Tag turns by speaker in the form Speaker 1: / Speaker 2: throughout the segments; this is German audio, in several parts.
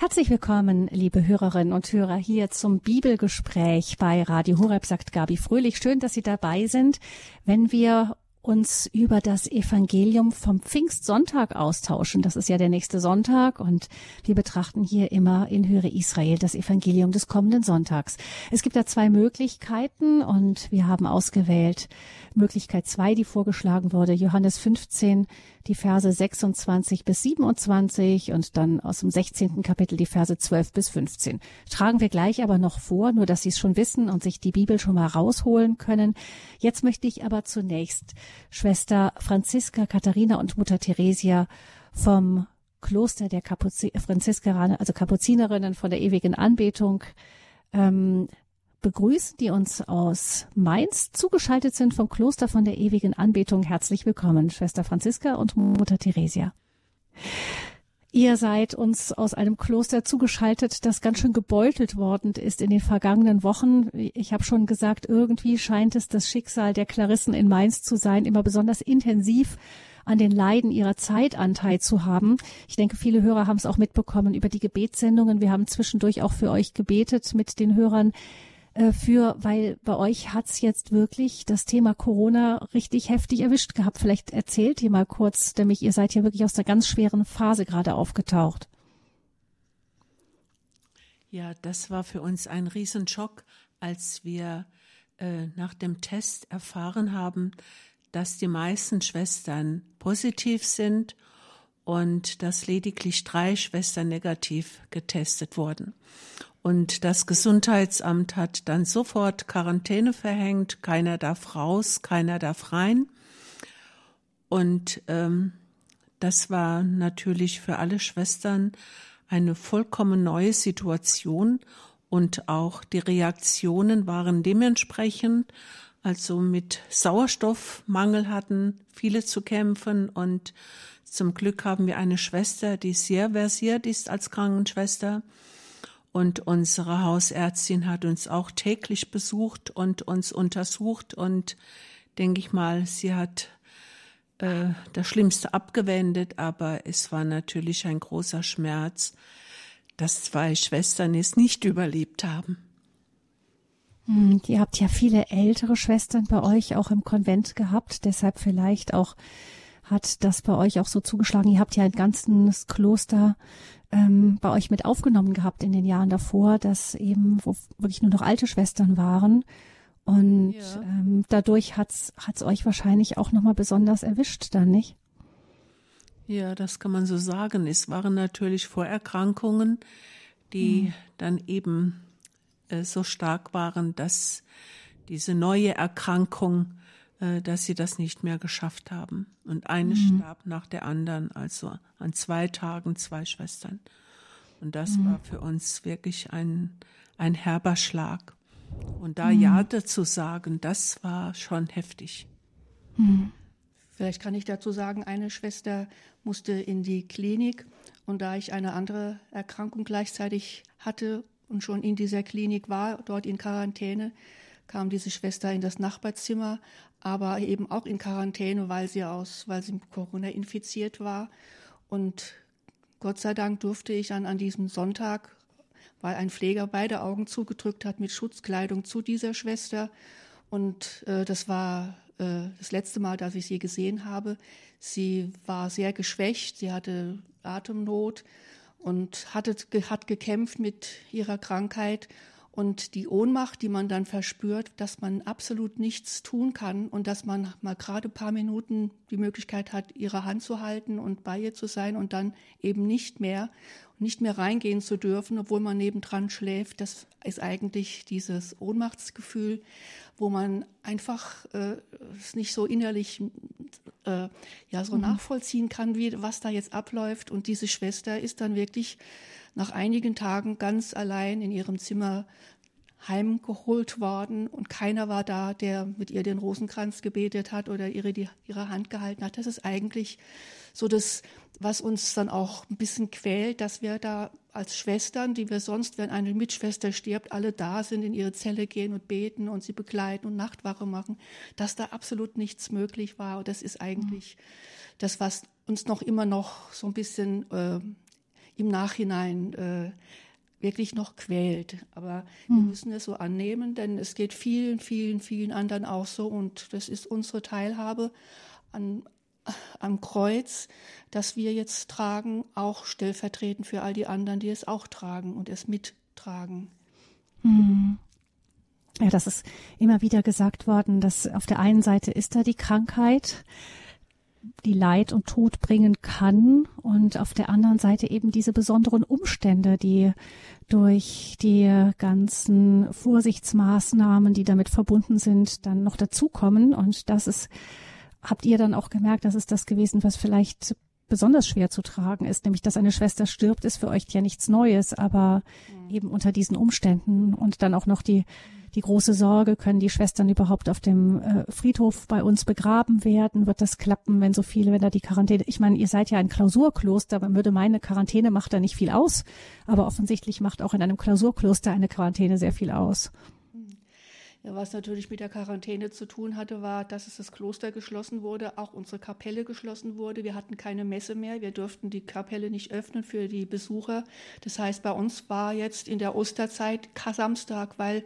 Speaker 1: Herzlich willkommen, liebe Hörerinnen und Hörer, hier zum Bibelgespräch bei Radio Horeb, sagt Gabi Fröhlich. Schön, dass Sie dabei sind, wenn wir uns über das Evangelium vom Pfingstsonntag austauschen. Das ist ja der nächste Sonntag und wir betrachten hier immer in Höre Israel das Evangelium des kommenden Sonntags. Es gibt da zwei Möglichkeiten und wir haben ausgewählt Möglichkeit zwei, die vorgeschlagen wurde, Johannes 15, die Verse 26 bis 27 und dann aus dem 16. Kapitel die Verse 12 bis 15. Tragen wir gleich aber noch vor, nur dass Sie es schon wissen und sich die Bibel schon mal rausholen können. Jetzt möchte ich aber zunächst Schwester Franziska Katharina und Mutter Theresia vom Kloster der Kapuzi Franziskeraner, also Kapuzinerinnen von der ewigen Anbetung, ähm, begrüßen, die uns aus Mainz zugeschaltet sind vom Kloster von der ewigen Anbetung. Herzlich willkommen, Schwester Franziska und Mutter Theresia. Ihr seid uns aus einem Kloster zugeschaltet, das ganz schön gebeutelt worden ist in den vergangenen Wochen. Ich habe schon gesagt, irgendwie scheint es das Schicksal der Klarissen in Mainz zu sein, immer besonders intensiv an den Leiden ihrer Zeit Anteil zu haben. Ich denke, viele Hörer haben es auch mitbekommen über die Gebetssendungen. Wir haben zwischendurch auch für euch gebetet mit den Hörern, äh, für, weil bei euch hat's jetzt wirklich das Thema Corona richtig heftig erwischt gehabt. Vielleicht erzählt ihr mal kurz, nämlich ihr seid ja wirklich aus einer ganz schweren Phase gerade aufgetaucht.
Speaker 2: Ja, das war für uns ein Riesenschock, als wir äh, nach dem Test erfahren haben, dass die meisten Schwestern positiv sind und dass lediglich drei Schwestern negativ getestet wurden. Und das Gesundheitsamt hat dann sofort Quarantäne verhängt. Keiner darf raus, keiner darf rein. Und ähm, das war natürlich für alle Schwestern eine vollkommen neue Situation. Und auch die Reaktionen waren dementsprechend. Also mit Sauerstoffmangel hatten viele zu kämpfen und zum Glück haben wir eine Schwester, die sehr versiert ist als Krankenschwester und unsere Hausärztin hat uns auch täglich besucht und uns untersucht und denke ich mal, sie hat äh, das Schlimmste abgewendet, aber es war natürlich ein großer Schmerz, dass zwei Schwestern es nicht überlebt haben.
Speaker 1: Hm, ihr habt ja viele ältere Schwestern bei euch auch im Konvent gehabt, deshalb vielleicht auch hat das bei euch auch so zugeschlagen. Ihr habt ja ein ganzes Kloster ähm, bei euch mit aufgenommen gehabt in den Jahren davor, dass eben wo wirklich nur noch alte Schwestern waren. Und ja. ähm, dadurch hat's hat's euch wahrscheinlich auch nochmal besonders erwischt, dann nicht?
Speaker 2: Ja, das kann man so sagen. Es waren natürlich Vorerkrankungen, die hm. dann eben äh, so stark waren, dass diese neue Erkrankung dass sie das nicht mehr geschafft haben. Und eine mhm. starb nach der anderen, also an zwei Tagen zwei Schwestern. Und das mhm. war für uns wirklich ein, ein herber Schlag. Und da mhm. Ja dazu sagen, das war schon heftig.
Speaker 3: Mhm. Vielleicht kann ich dazu sagen, eine Schwester musste in die Klinik und da ich eine andere Erkrankung gleichzeitig hatte und schon in dieser Klinik war, dort in Quarantäne, kam diese Schwester in das Nachbarzimmer, aber eben auch in Quarantäne, weil sie aus, weil sie mit Corona infiziert war. Und Gott sei Dank durfte ich dann an diesem Sonntag, weil ein Pfleger beide Augen zugedrückt hat mit Schutzkleidung zu dieser Schwester. Und äh, das war äh, das letzte Mal, dass ich sie gesehen habe. Sie war sehr geschwächt, sie hatte Atemnot und hatte, hat gekämpft mit ihrer Krankheit und die Ohnmacht, die man dann verspürt, dass man absolut nichts tun kann und dass man mal gerade ein paar Minuten die Möglichkeit hat, ihre Hand zu halten und bei ihr zu sein und dann eben nicht mehr, nicht mehr reingehen zu dürfen, obwohl man nebendran schläft, das ist eigentlich dieses Ohnmachtsgefühl, wo man einfach äh, es nicht so innerlich äh, ja so mhm. nachvollziehen kann, wie was da jetzt abläuft. Und diese Schwester ist dann wirklich nach einigen Tagen ganz allein in ihrem Zimmer heimgeholt worden und keiner war da, der mit ihr den Rosenkranz gebetet hat oder ihre, die, ihre Hand gehalten hat. Das ist eigentlich so das, was uns dann auch ein bisschen quält, dass wir da als Schwestern, die wir sonst, wenn eine Mitschwester stirbt, alle da sind, in ihre Zelle gehen und beten und sie begleiten und Nachtwache machen, dass da absolut nichts möglich war. Und das ist eigentlich mhm. das, was uns noch immer noch so ein bisschen äh, im Nachhinein äh, wirklich noch quält. Aber hm. wir müssen es so annehmen, denn es geht vielen, vielen, vielen anderen auch so und das ist unsere Teilhabe an, am Kreuz, das wir jetzt tragen, auch stellvertretend für all die anderen, die es auch tragen und es mittragen.
Speaker 1: Hm. Ja, das ist immer wieder gesagt worden, dass auf der einen Seite ist da die Krankheit, die Leid und Tod bringen kann und auf der anderen Seite eben diese besonderen Umstände, die durch die ganzen Vorsichtsmaßnahmen, die damit verbunden sind, dann noch dazukommen. Und das ist, habt ihr dann auch gemerkt, das ist das gewesen, was vielleicht besonders schwer zu tragen ist, nämlich dass eine Schwester stirbt, ist für euch ja nichts Neues, aber mhm. eben unter diesen Umständen und dann auch noch die die große Sorge, können die Schwestern überhaupt auf dem äh, Friedhof bei uns begraben werden? Wird das klappen, wenn so viele, wenn da die Quarantäne, ich meine, ihr seid ja ein Klausurkloster, man würde meine Quarantäne macht da nicht viel aus, aber offensichtlich macht auch in einem Klausurkloster eine Quarantäne sehr viel aus.
Speaker 3: Was natürlich mit der Quarantäne zu tun hatte, war, dass es das Kloster geschlossen wurde, auch unsere Kapelle geschlossen wurde. Wir hatten keine Messe mehr. Wir durften die Kapelle nicht öffnen für die Besucher. Das heißt, bei uns war jetzt in der Osterzeit Samstag, weil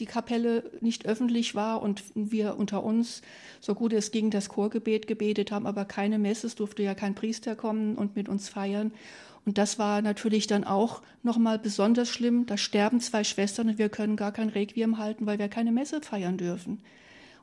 Speaker 3: die Kapelle nicht öffentlich war und wir unter uns, so gut es ging, das Chorgebet gebetet haben, aber keine Messe, es durfte ja kein Priester kommen und mit uns feiern. Und das war natürlich dann auch nochmal besonders schlimm. Da sterben zwei Schwestern und wir können gar kein Requiem halten, weil wir keine Messe feiern dürfen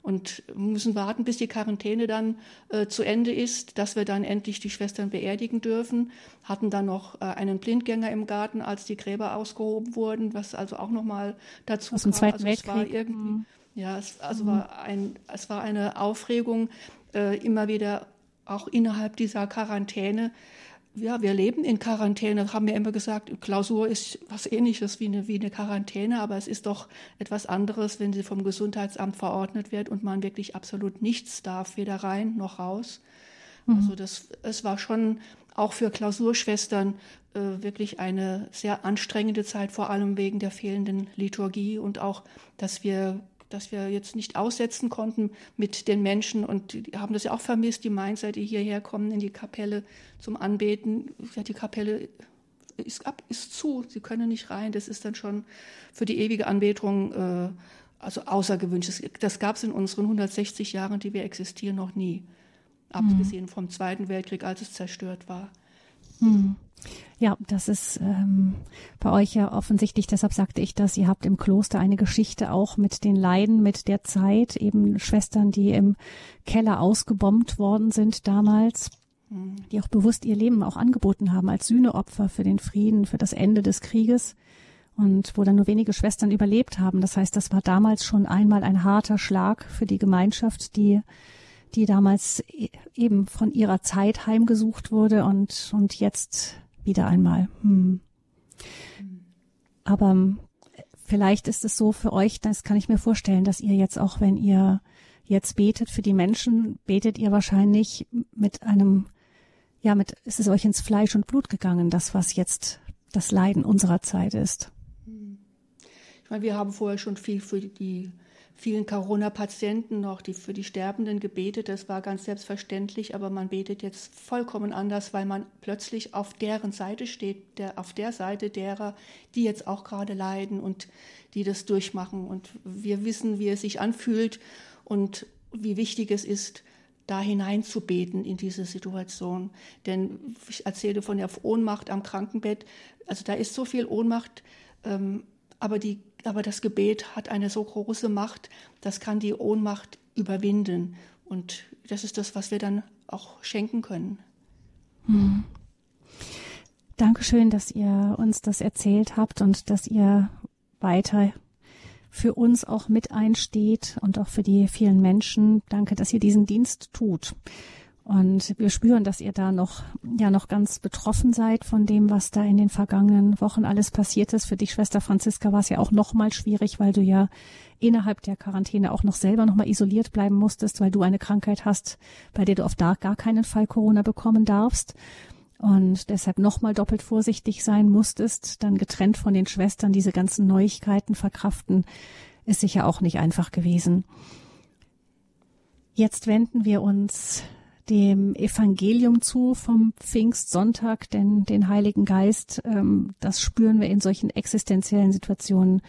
Speaker 3: und müssen warten, bis die Quarantäne dann äh, zu Ende ist, dass wir dann endlich die Schwestern beerdigen dürfen. Hatten dann noch äh, einen Blindgänger im Garten, als die Gräber ausgehoben wurden, was also auch nochmal dazu
Speaker 1: Aus dem
Speaker 3: kam.
Speaker 1: Zweiten
Speaker 3: also
Speaker 1: Weltkrieg.
Speaker 3: Es war irgendwie, mhm. ja, es also mhm. war ein, es war eine Aufregung äh, immer wieder auch innerhalb dieser Quarantäne ja, wir leben in Quarantäne, haben wir immer gesagt, Klausur ist was ähnliches wie eine, wie eine Quarantäne, aber es ist doch etwas anderes, wenn sie vom Gesundheitsamt verordnet wird und man wirklich absolut nichts darf, weder rein noch raus. Mhm. Also das, es war schon auch für Klausurschwestern äh, wirklich eine sehr anstrengende Zeit, vor allem wegen der fehlenden Liturgie und auch, dass wir dass wir jetzt nicht aussetzen konnten mit den Menschen und die haben das ja auch vermisst, die Mainzer, die hierher kommen in die Kapelle zum Anbeten. Ja, die Kapelle ist ab, ist zu, sie können nicht rein. Das ist dann schon für die ewige Anbetung äh, also außergewöhnlich. Das, das gab es in unseren 160 Jahren, die wir existieren, noch nie. Abgesehen mhm. vom Zweiten Weltkrieg, als es zerstört war.
Speaker 1: Mhm. Ja, das ist ähm, bei euch ja offensichtlich, deshalb sagte ich das, ihr habt im Kloster eine Geschichte auch mit den Leiden, mit der Zeit, eben Schwestern, die im Keller ausgebombt worden sind damals, mhm. die auch bewusst ihr Leben auch angeboten haben als Sühneopfer für den Frieden, für das Ende des Krieges und wo dann nur wenige Schwestern überlebt haben. Das heißt, das war damals schon einmal ein harter Schlag für die Gemeinschaft, die die damals e-, eben von ihrer Zeit heimgesucht wurde und, und jetzt wieder einmal. Hm. Aber ähm, vielleicht ist es so für euch, das kann ich mir vorstellen, dass ihr jetzt auch, wenn ihr jetzt betet für die Menschen, betet ihr wahrscheinlich mit einem, ja, mit, ist es euch ins Fleisch und Blut gegangen, das, was jetzt das Leiden unserer Zeit ist.
Speaker 3: Ich meine, wir haben vorher schon viel für die vielen Corona-Patienten noch, die für die Sterbenden gebetet. Das war ganz selbstverständlich, aber man betet jetzt vollkommen anders, weil man plötzlich auf deren Seite steht, der, auf der Seite derer, die jetzt auch gerade leiden und die das durchmachen. Und wir wissen, wie es sich anfühlt und wie wichtig es ist, da hineinzubeten in diese Situation. Denn ich erzähle von der Ohnmacht am Krankenbett. Also da ist so viel Ohnmacht, ähm, aber die aber das Gebet hat eine so große Macht, das kann die Ohnmacht überwinden. Und das ist das, was wir dann auch schenken können.
Speaker 1: Hm. Dankeschön, dass ihr uns das erzählt habt und dass ihr weiter für uns auch mit einsteht und auch für die vielen Menschen. Danke, dass ihr diesen Dienst tut. Und wir spüren, dass ihr da noch, ja, noch ganz betroffen seid von dem, was da in den vergangenen Wochen alles passiert ist. Für dich, Schwester Franziska, war es ja auch noch mal schwierig, weil du ja innerhalb der Quarantäne auch noch selber noch mal isoliert bleiben musstest, weil du eine Krankheit hast, bei der du auf gar keinen Fall Corona bekommen darfst und deshalb noch mal doppelt vorsichtig sein musstest, dann getrennt von den Schwestern diese ganzen Neuigkeiten verkraften, ist sicher auch nicht einfach gewesen. Jetzt wenden wir uns dem Evangelium zu vom Pfingstsonntag, denn den Heiligen Geist, ähm, das spüren wir in solchen existenziellen Situationen,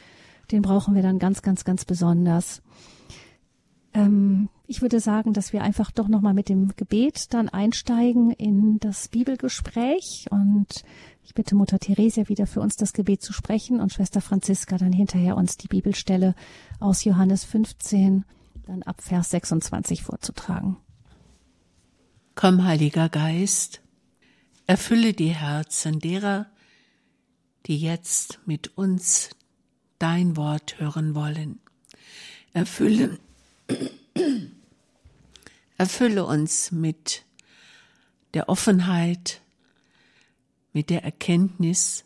Speaker 1: den brauchen wir dann ganz, ganz, ganz besonders. Ähm, ich würde sagen, dass wir einfach doch nochmal mit dem Gebet dann einsteigen in das Bibelgespräch und ich bitte Mutter Theresia wieder für uns das Gebet zu sprechen und Schwester Franziska dann hinterher uns die Bibelstelle aus Johannes 15 dann ab Vers 26 vorzutragen.
Speaker 2: Komm, Heiliger Geist, erfülle die Herzen derer, die jetzt mit uns dein Wort hören wollen. Erfülle, erfülle uns mit der Offenheit, mit der Erkenntnis,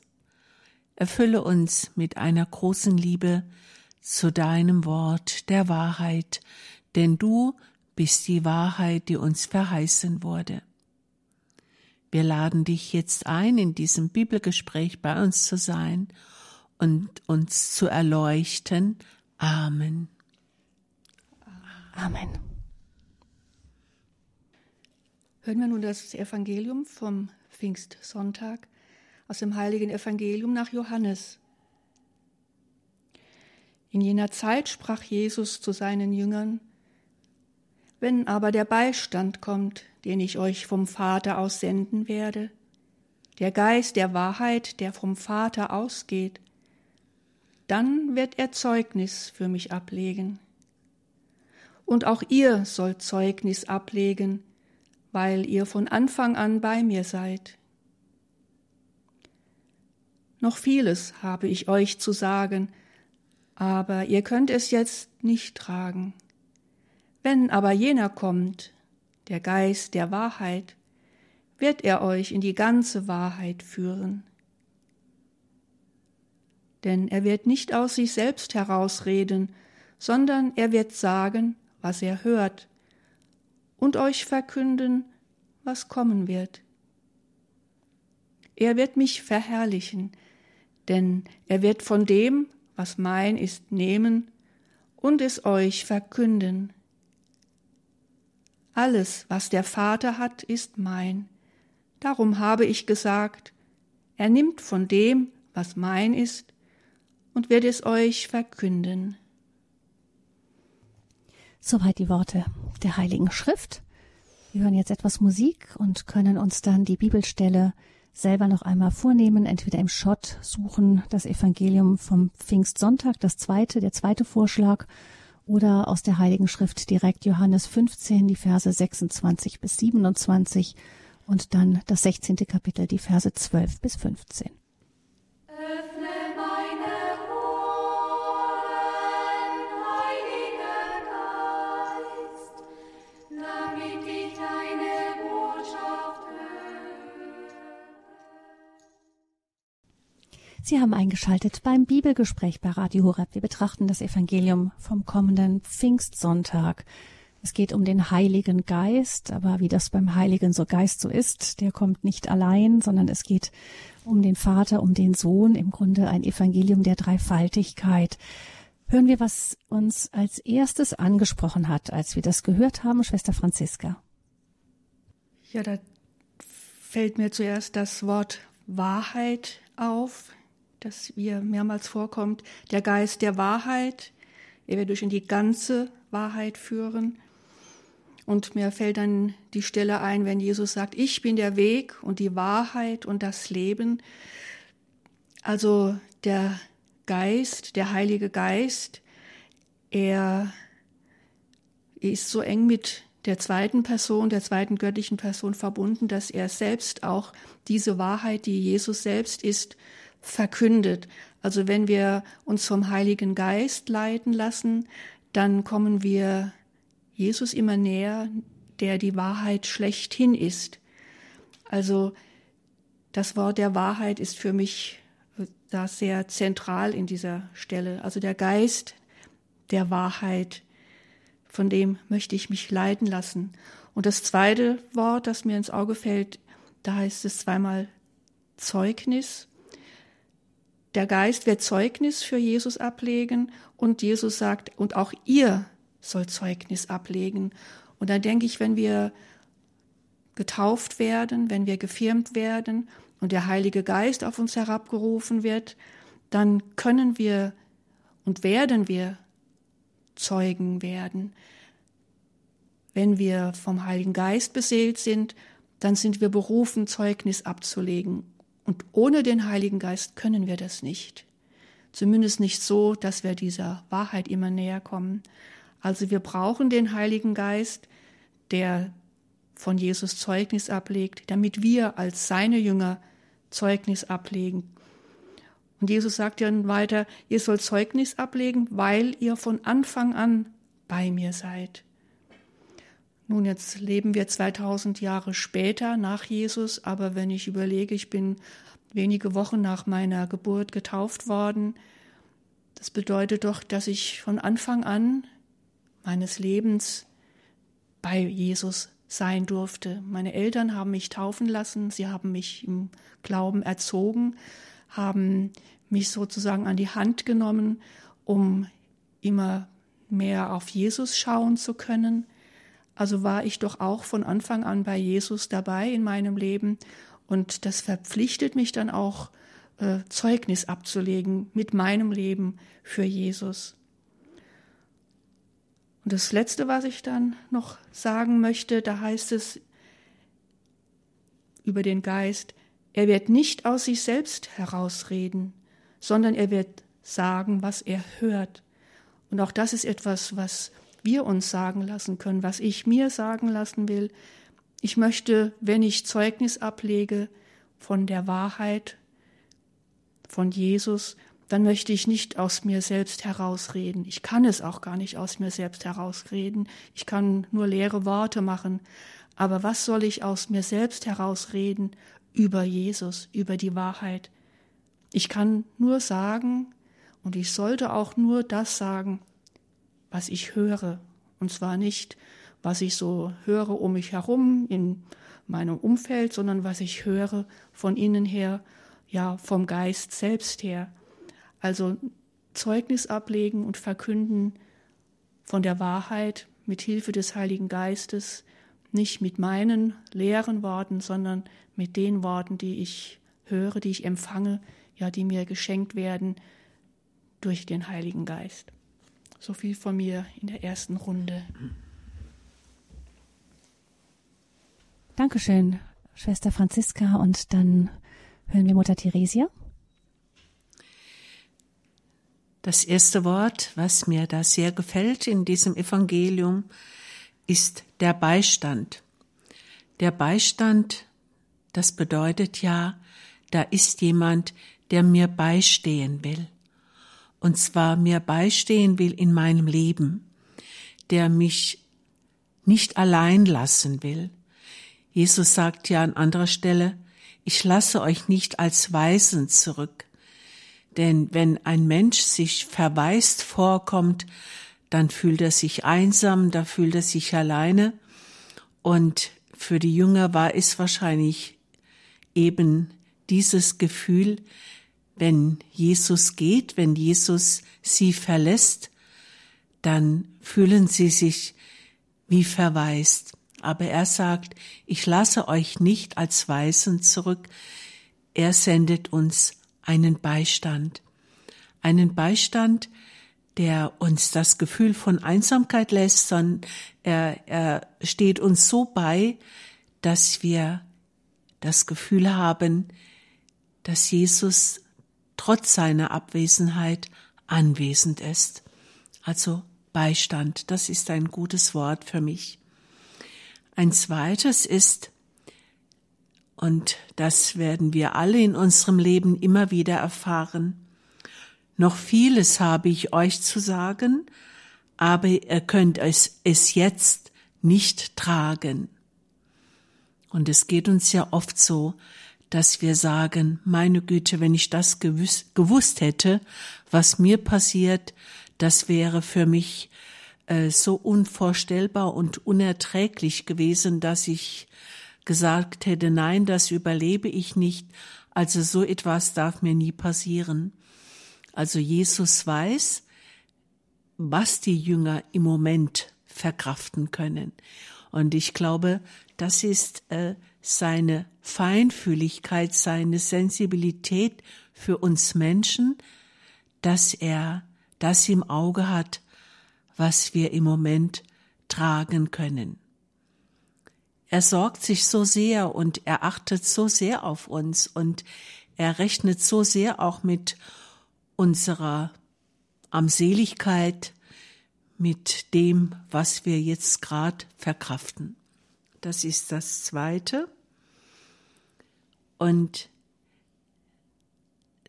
Speaker 2: erfülle uns mit einer großen Liebe zu deinem Wort der Wahrheit, denn du bist die Wahrheit, die uns verheißen wurde. Wir laden dich jetzt ein, in diesem Bibelgespräch bei uns zu sein und uns zu erleuchten. Amen.
Speaker 1: Amen.
Speaker 3: Hören wir nun das Evangelium vom Pfingstsonntag aus dem heiligen Evangelium nach Johannes. In jener Zeit sprach Jesus zu seinen Jüngern, wenn aber der Beistand kommt, den ich euch vom Vater aus senden werde, der Geist der Wahrheit, der vom Vater ausgeht, dann wird er Zeugnis für mich ablegen. Und auch ihr sollt Zeugnis ablegen, weil ihr von Anfang an bei mir seid. Noch vieles habe ich euch zu sagen, aber ihr könnt es jetzt nicht tragen. Wenn aber jener kommt, der Geist der Wahrheit, wird er euch in die ganze Wahrheit führen. Denn er wird nicht aus sich selbst herausreden, sondern er wird sagen, was er hört, und euch verkünden, was kommen wird. Er wird mich verherrlichen, denn er wird von dem, was mein ist, nehmen und es euch verkünden. Alles, was der Vater hat, ist mein. Darum habe ich gesagt, er nimmt von dem, was mein ist, und wird es euch verkünden.
Speaker 1: Soweit die Worte der Heiligen Schrift. Wir hören jetzt etwas Musik und können uns dann die Bibelstelle selber noch einmal vornehmen, entweder im Schott suchen das Evangelium vom Pfingstsonntag, das zweite, der zweite Vorschlag, oder aus der Heiligen Schrift direkt Johannes 15, die Verse 26 bis 27 und dann das 16. Kapitel, die Verse 12 bis 15. Sie haben eingeschaltet beim Bibelgespräch bei Radio Horeb. Wir betrachten das Evangelium vom kommenden Pfingstsonntag. Es geht um den Heiligen Geist, aber wie das beim Heiligen so Geist so ist, der kommt nicht allein, sondern es geht um den Vater, um den Sohn, im Grunde ein Evangelium der Dreifaltigkeit. Hören wir, was uns als erstes angesprochen hat, als wir das gehört haben, Schwester Franziska.
Speaker 3: Ja, da fällt mir zuerst das Wort Wahrheit auf das hier mehrmals vorkommt, der Geist der Wahrheit. Er wird durch in die ganze Wahrheit führen. Und mir fällt dann die Stelle ein, wenn Jesus sagt, ich bin der Weg und die Wahrheit und das Leben. Also der Geist, der Heilige Geist, er ist so eng mit der zweiten Person, der zweiten göttlichen Person verbunden, dass er selbst auch diese Wahrheit, die Jesus selbst ist, verkündet. Also wenn wir uns vom Heiligen Geist leiten lassen, dann kommen wir Jesus immer näher, der die Wahrheit schlechthin ist. Also das Wort der Wahrheit ist für mich da sehr zentral in dieser Stelle. Also der Geist der Wahrheit, von dem möchte ich mich leiten lassen. Und das zweite Wort, das mir ins Auge fällt, da heißt es zweimal Zeugnis. Der Geist wird Zeugnis für Jesus ablegen und Jesus sagt, und auch ihr sollt Zeugnis ablegen. Und da denke ich, wenn wir getauft werden, wenn wir gefirmt werden und der Heilige Geist auf uns herabgerufen wird, dann können wir und werden wir Zeugen werden. Wenn wir vom Heiligen Geist beseelt sind, dann sind wir berufen, Zeugnis abzulegen. Und ohne den Heiligen Geist können wir das nicht. Zumindest nicht so, dass wir dieser Wahrheit immer näher kommen. Also wir brauchen den Heiligen Geist, der von Jesus Zeugnis ablegt, damit wir als seine Jünger Zeugnis ablegen. Und Jesus sagt ja weiter, ihr sollt Zeugnis ablegen, weil ihr von Anfang an bei mir seid. Nun, jetzt leben wir 2000 Jahre später nach Jesus, aber wenn ich überlege, ich bin wenige Wochen nach meiner Geburt getauft worden, das bedeutet doch, dass ich von Anfang an meines Lebens bei Jesus sein durfte. Meine Eltern haben mich taufen lassen, sie haben mich im Glauben erzogen, haben mich sozusagen an die Hand genommen, um immer mehr auf Jesus schauen zu können. Also war ich doch auch von Anfang an bei Jesus dabei in meinem Leben und das verpflichtet mich dann auch, äh, Zeugnis abzulegen mit meinem Leben für Jesus. Und das Letzte, was ich dann noch sagen möchte, da heißt es über den Geist, er wird nicht aus sich selbst herausreden, sondern er wird sagen, was er hört. Und auch das ist etwas, was wir uns sagen lassen können, was ich mir sagen lassen will. Ich möchte, wenn ich Zeugnis ablege von der Wahrheit, von Jesus, dann möchte ich nicht aus mir selbst herausreden. Ich kann es auch gar nicht aus mir selbst herausreden. Ich kann nur leere Worte machen. Aber was soll ich aus mir selbst herausreden über Jesus, über die Wahrheit? Ich kann nur sagen, und ich sollte auch nur das sagen, was ich höre. Und zwar nicht, was ich so höre um mich herum in meinem Umfeld, sondern was ich höre von innen her, ja, vom Geist selbst her. Also Zeugnis ablegen und verkünden von der Wahrheit mit Hilfe des Heiligen Geistes, nicht mit meinen leeren Worten, sondern mit den Worten, die ich höre, die ich empfange, ja, die mir geschenkt werden durch den Heiligen Geist. So viel von mir in der ersten Runde.
Speaker 1: Dankeschön, Schwester Franziska. Und dann hören wir Mutter Theresia.
Speaker 2: Das erste Wort, was mir da sehr gefällt in diesem Evangelium, ist der Beistand. Der Beistand, das bedeutet ja, da ist jemand, der mir beistehen will. Und zwar mir beistehen will in meinem Leben, der mich nicht allein lassen will. Jesus sagt ja an anderer Stelle, ich lasse euch nicht als Weisen zurück, denn wenn ein Mensch sich verwaist vorkommt, dann fühlt er sich einsam, da fühlt er sich alleine. Und für die Jünger war es wahrscheinlich eben dieses Gefühl, wenn Jesus geht, wenn Jesus sie verlässt, dann fühlen sie sich wie verwaist. Aber er sagt, ich lasse euch nicht als Weisen zurück. Er sendet uns einen Beistand. Einen Beistand, der uns das Gefühl von Einsamkeit lässt, sondern er, er steht uns so bei, dass wir das Gefühl haben, dass Jesus trotz seiner Abwesenheit anwesend ist. Also Beistand, das ist ein gutes Wort für mich. Ein zweites ist und das werden wir alle in unserem Leben immer wieder erfahren. Noch vieles habe ich euch zu sagen, aber ihr könnt es, es jetzt nicht tragen. Und es geht uns ja oft so, dass wir sagen, meine Güte, wenn ich das gewusst, gewusst hätte, was mir passiert, das wäre für mich äh, so unvorstellbar und unerträglich gewesen, dass ich gesagt hätte, nein, das überlebe ich nicht, also so etwas darf mir nie passieren. Also Jesus weiß, was die Jünger im Moment verkraften können. Und ich glaube, das ist äh, seine Feinfühligkeit, seine Sensibilität für uns Menschen, dass er das im Auge hat, was wir im Moment tragen können. Er sorgt sich so sehr und er achtet so sehr auf uns und er rechnet so sehr auch mit unserer Armseligkeit, mit dem, was wir jetzt gerade verkraften. Das ist das Zweite. Und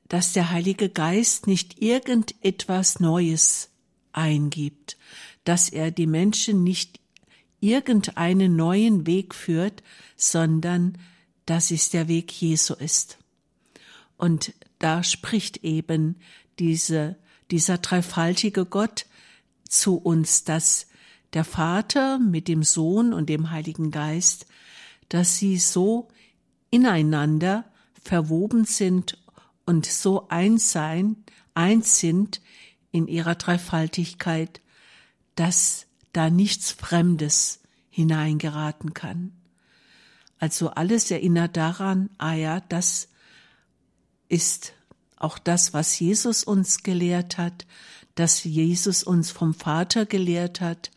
Speaker 2: dass der Heilige Geist nicht irgendetwas Neues eingibt, dass er die Menschen nicht irgendeinen neuen Weg führt, sondern dass es der Weg Jesu ist. Und da spricht eben diese, dieser dreifaltige Gott zu uns, dass der Vater mit dem Sohn und dem Heiligen Geist, dass sie so ineinander verwoben sind und so eins sein, eins sind in ihrer Dreifaltigkeit, dass da nichts Fremdes hineingeraten kann. Also alles erinnert daran, ah ja, das ist auch das, was Jesus uns gelehrt hat, dass Jesus uns vom Vater gelehrt hat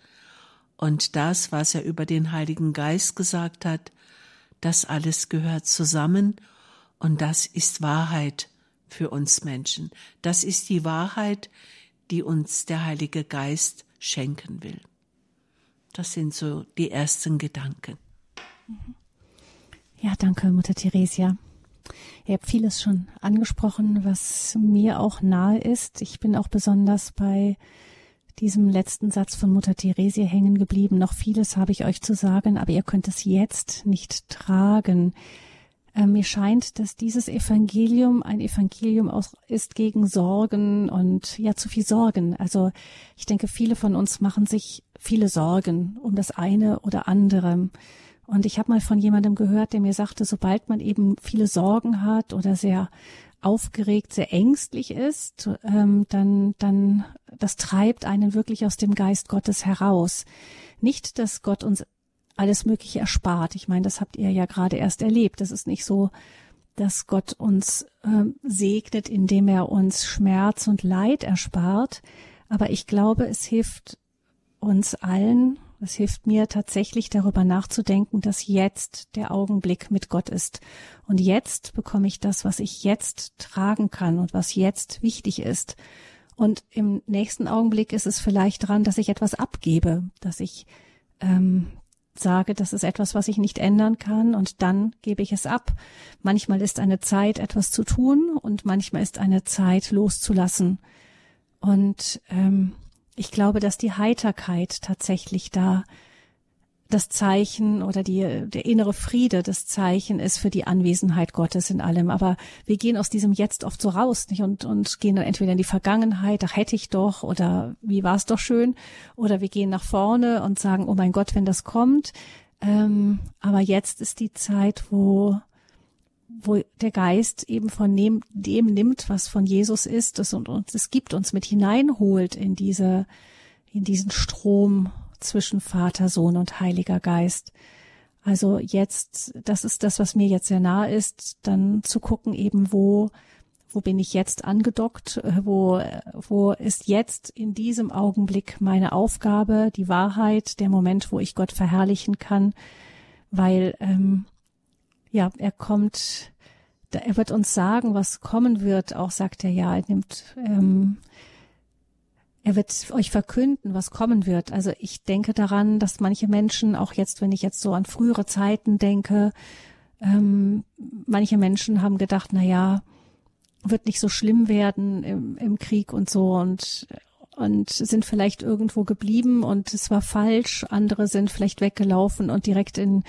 Speaker 2: und das, was er über den Heiligen Geist gesagt hat, das alles gehört zusammen und das ist Wahrheit für uns Menschen. Das ist die Wahrheit, die uns der Heilige Geist schenken will. Das sind so die ersten Gedanken.
Speaker 1: Ja, danke, Mutter Theresia. Ihr habt vieles schon angesprochen, was mir auch nahe ist. Ich bin auch besonders bei diesem letzten Satz von Mutter Theresia hängen geblieben. Noch vieles habe ich euch zu sagen, aber ihr könnt es jetzt nicht tragen. Äh, mir scheint, dass dieses Evangelium ein Evangelium auch ist gegen Sorgen und ja zu viel Sorgen. Also ich denke, viele von uns machen sich viele Sorgen um das eine oder andere. Und ich habe mal von jemandem gehört, der mir sagte, sobald man eben viele Sorgen hat oder sehr aufgeregt, sehr ängstlich ist, ähm, dann, dann, das treibt einen wirklich aus dem Geist Gottes heraus. Nicht, dass Gott uns alles Mögliche erspart. Ich meine, das habt ihr ja gerade erst erlebt. Das ist nicht so, dass Gott uns ähm, segnet, indem er uns Schmerz und Leid erspart. Aber ich glaube, es hilft uns allen, es hilft mir tatsächlich darüber nachzudenken, dass jetzt der Augenblick mit Gott ist. Und jetzt bekomme ich das, was ich jetzt tragen kann und was jetzt wichtig ist. Und im nächsten Augenblick ist es vielleicht dran, dass ich etwas abgebe, dass ich ähm, sage, das ist etwas, was ich nicht ändern kann und dann gebe ich es ab. Manchmal ist eine Zeit, etwas zu tun und manchmal ist eine Zeit, loszulassen. Und ähm, ich glaube, dass die Heiterkeit tatsächlich da das Zeichen oder die, der innere Friede das Zeichen ist für die Anwesenheit Gottes in allem. Aber wir gehen aus diesem Jetzt oft so raus nicht? Und, und gehen dann entweder in die Vergangenheit, ach hätte ich doch, oder wie war es doch schön, oder wir gehen nach vorne und sagen, oh mein Gott, wenn das kommt. Ähm, aber jetzt ist die Zeit, wo wo der Geist eben von dem, dem nimmt, was von Jesus ist, das und uns es gibt, uns mit hineinholt in diese, in diesen Strom zwischen Vater, Sohn und Heiliger Geist. Also jetzt, das ist das, was mir jetzt sehr nahe ist, dann zu gucken eben, wo, wo bin ich jetzt angedockt, wo, wo ist jetzt in diesem Augenblick meine Aufgabe, die Wahrheit, der Moment, wo ich Gott verherrlichen kann, weil ähm, ja, er kommt, er wird uns sagen, was kommen wird. Auch sagt er ja, er nimmt, ähm, er wird euch verkünden, was kommen wird. Also ich denke daran, dass manche Menschen, auch jetzt, wenn ich jetzt so an frühere Zeiten denke, ähm, manche Menschen haben gedacht, na ja, wird nicht so schlimm werden im, im Krieg und so und und sind vielleicht irgendwo geblieben und es war falsch. Andere sind vielleicht weggelaufen und direkt in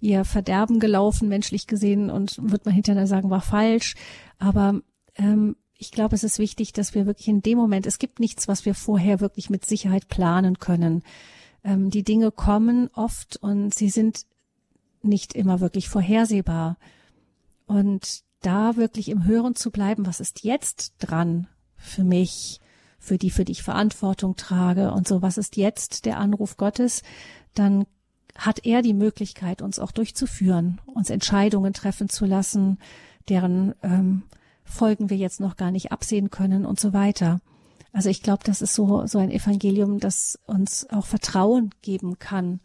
Speaker 1: ihr Verderben gelaufen, menschlich gesehen, und wird man hinterher sagen, war falsch. Aber ähm, ich glaube, es ist wichtig, dass wir wirklich in dem Moment, es gibt nichts, was wir vorher wirklich mit Sicherheit planen können. Ähm, die Dinge kommen oft und sie sind nicht immer wirklich vorhersehbar. Und da wirklich im Hören zu bleiben, was ist jetzt dran für mich? Für die für dich Verantwortung trage und so, was ist jetzt der Anruf Gottes, dann hat er die Möglichkeit, uns auch durchzuführen, uns Entscheidungen treffen zu lassen, deren ähm, Folgen wir jetzt noch gar nicht absehen können und so weiter. Also ich glaube, das ist so, so ein Evangelium, das uns auch Vertrauen geben kann,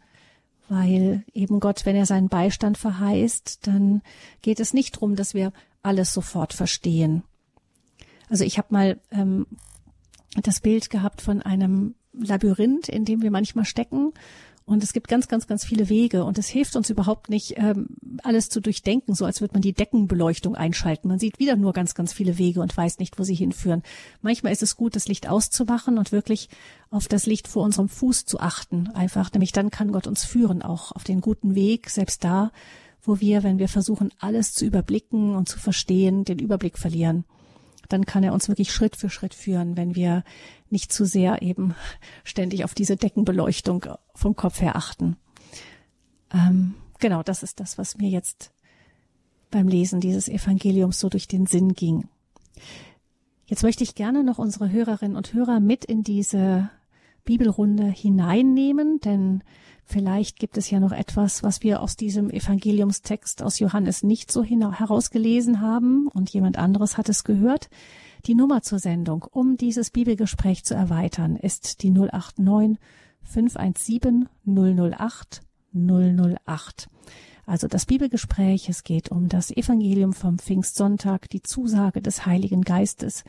Speaker 1: weil eben Gott, wenn er seinen Beistand verheißt, dann geht es nicht darum, dass wir alles sofort verstehen. Also ich habe mal ähm, das Bild gehabt von einem Labyrinth, in dem wir manchmal stecken und es gibt ganz, ganz, ganz viele Wege und es hilft uns überhaupt nicht, ähm, alles zu durchdenken, so als würde man die Deckenbeleuchtung einschalten. Man sieht wieder nur ganz, ganz viele Wege und weiß nicht, wo sie hinführen. Manchmal ist es gut, das Licht auszumachen und wirklich auf das Licht vor unserem Fuß zu achten. Einfach, nämlich dann kann Gott uns führen, auch auf den guten Weg, selbst da, wo wir, wenn wir versuchen, alles zu überblicken und zu verstehen, den Überblick verlieren dann kann er uns wirklich Schritt für Schritt führen, wenn wir nicht zu sehr eben ständig auf diese Deckenbeleuchtung vom Kopf her achten. Ähm, genau, das ist das, was mir jetzt beim Lesen dieses Evangeliums so durch den Sinn ging. Jetzt möchte ich gerne noch unsere Hörerinnen und Hörer mit in diese Bibelrunde hineinnehmen, denn Vielleicht gibt es ja noch etwas, was wir aus diesem Evangeliumstext aus Johannes nicht so herausgelesen haben und jemand anderes hat es gehört. Die Nummer zur Sendung, um dieses Bibelgespräch zu erweitern, ist die 089 517 008 008. Also das Bibelgespräch, es geht um das Evangelium vom Pfingstsonntag, die Zusage des Heiligen Geistes,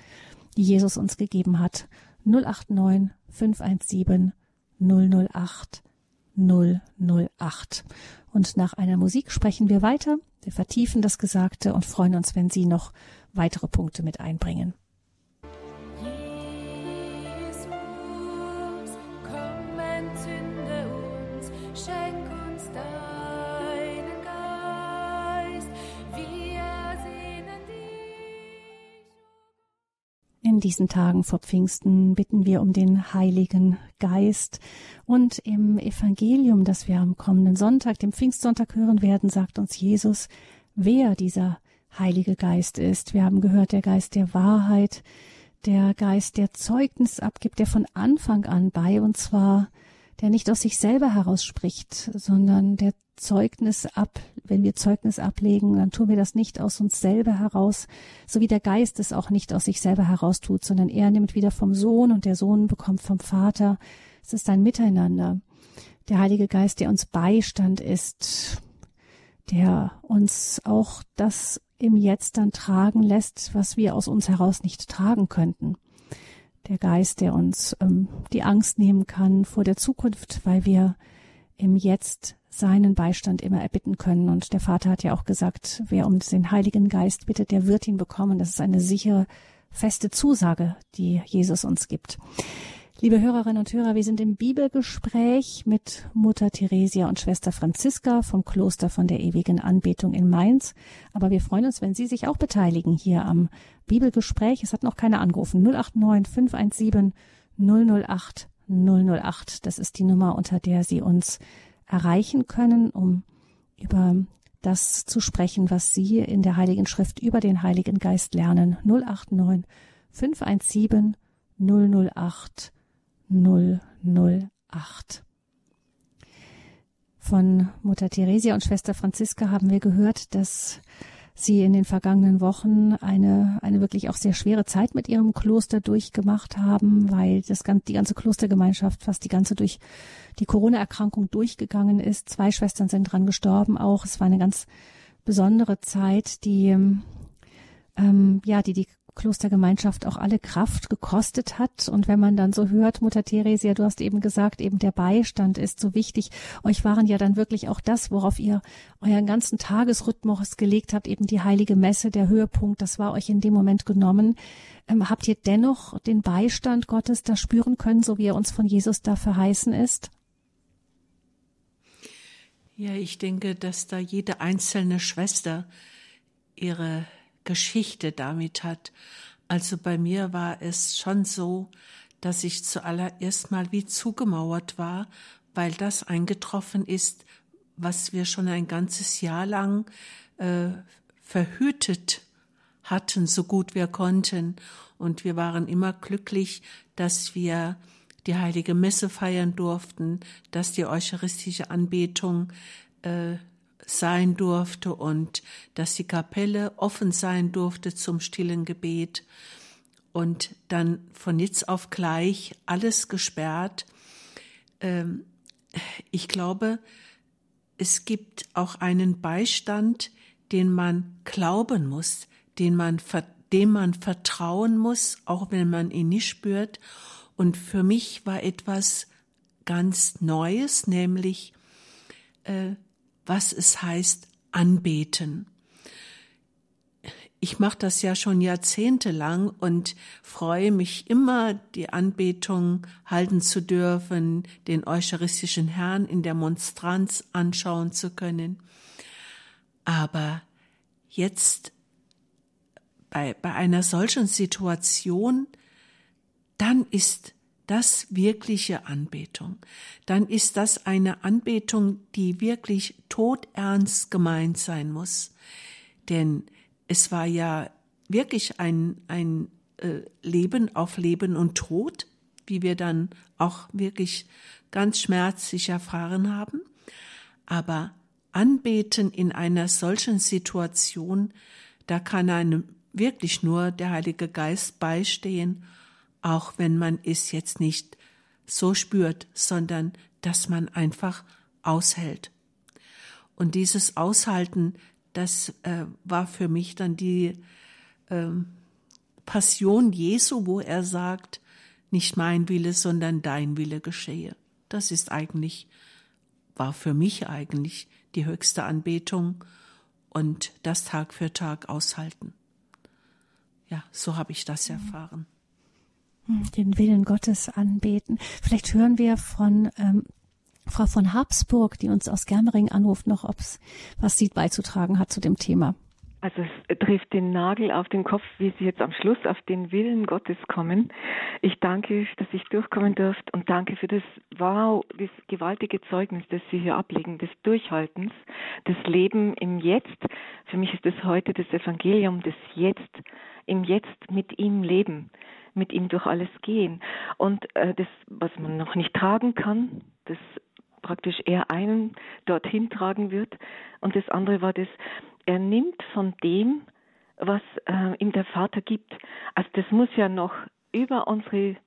Speaker 1: die Jesus uns gegeben hat. 089 517 008 008. Und nach einer Musik sprechen wir weiter, wir vertiefen das Gesagte und freuen uns, wenn Sie noch weitere Punkte mit einbringen. In diesen Tagen vor Pfingsten bitten wir um den Heiligen Geist. Und im Evangelium, das wir am kommenden Sonntag, dem Pfingstsonntag hören werden, sagt uns Jesus, wer dieser Heilige Geist ist. Wir haben gehört, der Geist der Wahrheit, der Geist, der Zeugnis abgibt, der von Anfang an bei uns war, der nicht aus sich selber heraus spricht, sondern der Zeugnis ab, wenn wir Zeugnis ablegen, dann tun wir das nicht aus uns selber heraus, so wie der Geist es auch nicht aus sich selber heraus tut, sondern er nimmt wieder vom Sohn und der Sohn bekommt vom Vater. Es ist ein Miteinander. Der Heilige Geist, der uns Beistand ist, der uns auch das im Jetzt dann tragen lässt, was wir aus uns heraus nicht tragen könnten. Der Geist, der uns ähm, die Angst nehmen kann vor der Zukunft, weil wir im Jetzt seinen Beistand immer erbitten können. Und der Vater hat ja auch gesagt, wer um den Heiligen Geist bittet, der wird ihn bekommen. Das ist eine sichere, feste Zusage, die Jesus uns gibt. Liebe Hörerinnen und Hörer, wir sind im Bibelgespräch mit Mutter Theresia und Schwester Franziska vom Kloster von der ewigen Anbetung in Mainz. Aber wir freuen uns, wenn Sie sich auch beteiligen hier am Bibelgespräch. Es hat noch keiner angerufen. 089 517 008 008. Das ist die Nummer, unter der Sie uns erreichen können, um über das zu sprechen, was Sie in der Heiligen Schrift über den Heiligen Geist lernen. 089 517 008 008. Von Mutter Theresia und Schwester Franziska haben wir gehört, dass Sie in den vergangenen Wochen eine, eine wirklich auch sehr schwere Zeit mit Ihrem Kloster durchgemacht haben, weil das, die ganze Klostergemeinschaft fast die ganze durch die Corona-Erkrankung durchgegangen ist. Zwei Schwestern sind dran gestorben auch. Es war eine ganz besondere Zeit, die, ähm, ja, die die Klostergemeinschaft auch alle Kraft gekostet hat. Und wenn man dann so hört, Mutter Theresia, du hast eben gesagt, eben der Beistand ist so wichtig. Euch waren ja dann wirklich auch das, worauf ihr euren ganzen Tagesrhythmus gelegt habt, eben die heilige Messe, der Höhepunkt, das war euch in dem Moment genommen. Ähm, habt ihr dennoch den Beistand Gottes da spüren können, so wie er uns von Jesus da verheißen ist?
Speaker 2: Ja, ich denke, dass da jede einzelne Schwester ihre Geschichte damit hat. Also bei mir war es schon so, dass ich zuallererst mal wie zugemauert war, weil das eingetroffen ist, was wir schon ein ganzes Jahr lang äh, verhütet hatten, so gut wir konnten. Und wir waren immer glücklich, dass wir die heilige Messe feiern durften, dass die eucharistische Anbetung äh, sein durfte und dass die Kapelle offen sein durfte zum stillen Gebet und dann von jetzt auf gleich alles gesperrt. Ähm, ich glaube, es gibt auch einen Beistand, den man glauben muss, den man, dem man vertrauen muss, auch wenn man ihn nicht spürt. Und für mich war etwas ganz Neues, nämlich äh, was es heißt, anbeten. Ich mache das ja schon jahrzehntelang und freue mich immer, die Anbetung halten zu dürfen, den eucharistischen Herrn in der Monstranz anschauen zu können. Aber jetzt bei, bei einer solchen Situation, dann ist das wirkliche Anbetung. Dann ist das eine Anbetung, die wirklich todernst gemeint sein muss. Denn es war ja wirklich ein, ein äh, Leben auf Leben und Tod, wie wir dann auch wirklich ganz schmerzlich erfahren haben. Aber Anbeten in einer solchen Situation, da kann einem wirklich nur der Heilige Geist beistehen auch wenn man es jetzt nicht so spürt, sondern dass man einfach aushält. Und dieses Aushalten, das äh, war für mich dann die äh, Passion Jesu, wo er sagt, nicht mein Wille, sondern dein Wille geschehe. Das ist eigentlich, war für mich eigentlich die höchste Anbetung und das Tag für Tag aushalten. Ja, so habe ich das erfahren
Speaker 1: den Willen Gottes anbeten. Vielleicht hören wir von ähm, Frau von Habsburg, die uns aus Germering anruft, noch, ob's was sie beizutragen hat zu dem Thema.
Speaker 4: Also es trifft den Nagel auf den Kopf, wie Sie jetzt am Schluss auf den Willen Gottes kommen. Ich danke, dass ich durchkommen dürft und danke für das wow, das gewaltige Zeugnis, das Sie hier ablegen, des Durchhaltens, des Leben im Jetzt. Für mich ist es heute das Evangelium des Jetzt, im Jetzt mit ihm leben mit ihm durch alles gehen. Und äh, das, was man noch nicht tragen kann, das praktisch er einen dorthin tragen wird. Und das andere war das, er nimmt von dem, was äh, ihm der Vater gibt. Also das muss ja noch über unsere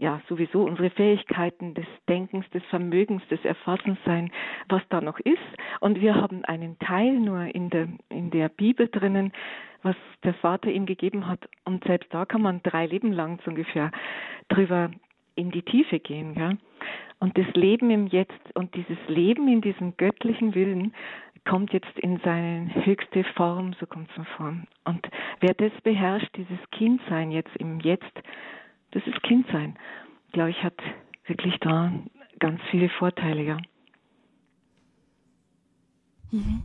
Speaker 4: ja sowieso unsere Fähigkeiten des Denkens, des Vermögens, des Erfassens sein, was da noch ist. Und wir haben einen Teil nur in der, in der Bibel drinnen, was der Vater ihm gegeben hat. Und selbst da kann man drei Leben lang so ungefähr drüber in die Tiefe gehen. Ja? Und das Leben im Jetzt und dieses Leben in diesem göttlichen Willen kommt jetzt in seine höchste Form, so kommt es mir vor. Und wer das beherrscht, dieses Kindsein jetzt im Jetzt, das ist Kindsein, glaube ich, hat wirklich da ganz viele Vorteile, ja.
Speaker 1: Mhm.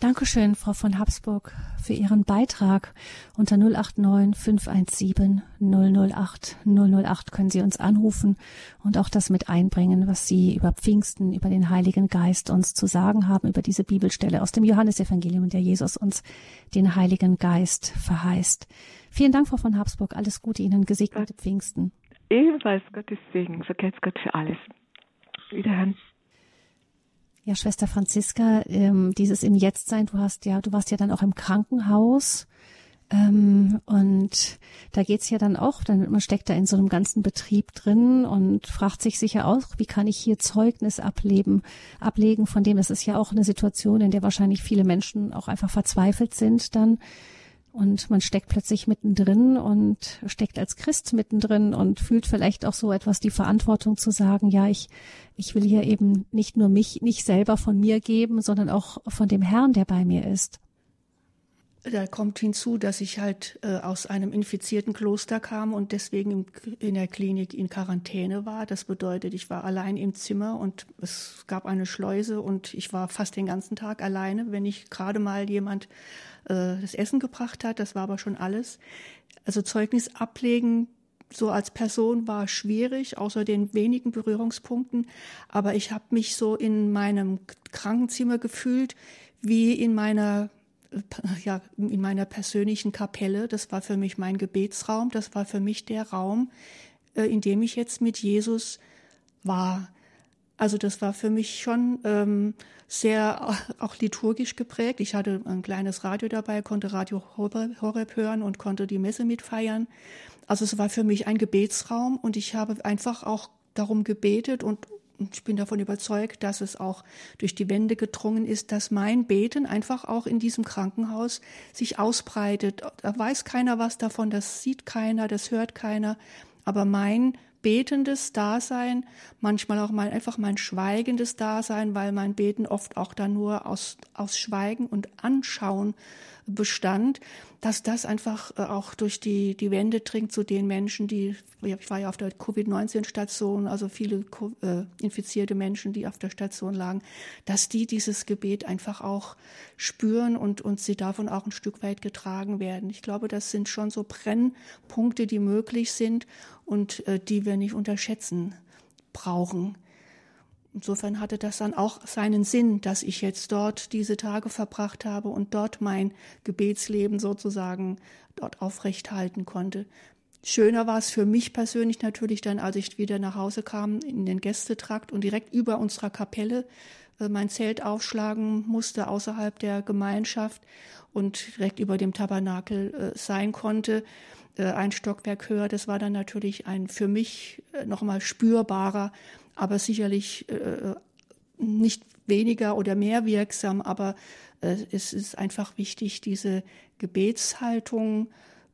Speaker 1: Dankeschön, Frau von Habsburg, für Ihren Beitrag. Unter 089 517 008 008 können Sie uns anrufen und auch das mit einbringen, was Sie über Pfingsten, über den Heiligen Geist uns zu sagen haben, über diese Bibelstelle aus dem Johannesevangelium, in der Jesus uns den Heiligen Geist verheißt. Vielen Dank, Frau von Habsburg. Alles Gute Ihnen, gesegnete. Pfingsten.
Speaker 4: Ebenfalls Gottes Segen. Vergelt's Gott für alles. Wiederhören.
Speaker 1: Ja, Schwester Franziska, ähm, dieses im Jetztsein, du hast ja, du warst ja dann auch im Krankenhaus. Ähm, und da geht's ja dann auch, dann, man steckt da in so einem ganzen Betrieb drin und fragt sich sicher auch, wie kann ich hier Zeugnis ableben, ablegen von dem, das ist ja auch eine Situation, in der wahrscheinlich viele Menschen auch einfach verzweifelt sind dann und man steckt plötzlich mittendrin und steckt als Christ mittendrin und fühlt vielleicht auch so etwas die Verantwortung zu sagen, ja, ich, ich will hier eben nicht nur mich, nicht selber von mir geben, sondern auch von dem Herrn, der bei mir ist.
Speaker 3: Da kommt hinzu, dass ich halt äh, aus einem infizierten Kloster kam und deswegen im, in der Klinik in Quarantäne war. Das bedeutet, ich war allein im Zimmer und es gab eine Schleuse und ich war fast den ganzen Tag alleine, wenn ich gerade mal jemand äh, das Essen gebracht hat. Das war aber schon alles. Also Zeugnis ablegen, so als Person war schwierig, außer den wenigen Berührungspunkten. Aber ich habe mich so in meinem Krankenzimmer gefühlt, wie in meiner ja, in meiner persönlichen Kapelle. Das war für mich mein Gebetsraum. Das war für mich der Raum, äh, in dem ich jetzt mit Jesus war. Also das war für mich schon ähm, sehr auch liturgisch geprägt. Ich hatte ein kleines Radio dabei, konnte Radio Horeb hören und konnte die Messe mitfeiern. Also es war für mich ein Gebetsraum und ich habe einfach auch darum gebetet und ich bin davon überzeugt, dass es auch durch die Wände gedrungen ist, dass mein Beten einfach auch in diesem Krankenhaus sich ausbreitet. Da weiß keiner was davon, das sieht keiner, das hört keiner. Aber mein betendes Dasein, manchmal auch mal einfach mein schweigendes Dasein, weil mein Beten oft auch dann nur aus, aus Schweigen und Anschauen bestand, dass das einfach äh, auch durch die, die Wände dringt zu den Menschen, die, ich war ja auf der Covid-19-Station, also viele äh, infizierte Menschen, die auf der Station lagen, dass die dieses Gebet einfach auch spüren und, und sie davon auch ein Stück weit getragen werden. Ich glaube, das sind schon so Brennpunkte, die möglich sind und äh, die wir nicht unterschätzen brauchen. Insofern hatte das dann auch seinen Sinn, dass ich jetzt dort diese Tage verbracht habe und dort mein Gebetsleben sozusagen dort aufrechthalten konnte. Schöner war es für mich persönlich natürlich dann, als ich wieder nach Hause kam in den Gästetrakt und direkt über unserer Kapelle äh, mein Zelt aufschlagen musste außerhalb der Gemeinschaft und direkt über dem Tabernakel äh, sein konnte äh, ein Stockwerk höher. Das war dann natürlich ein für mich nochmal spürbarer, aber sicherlich äh, nicht weniger oder mehr wirksam. Aber es ist einfach wichtig, diese Gebetshaltung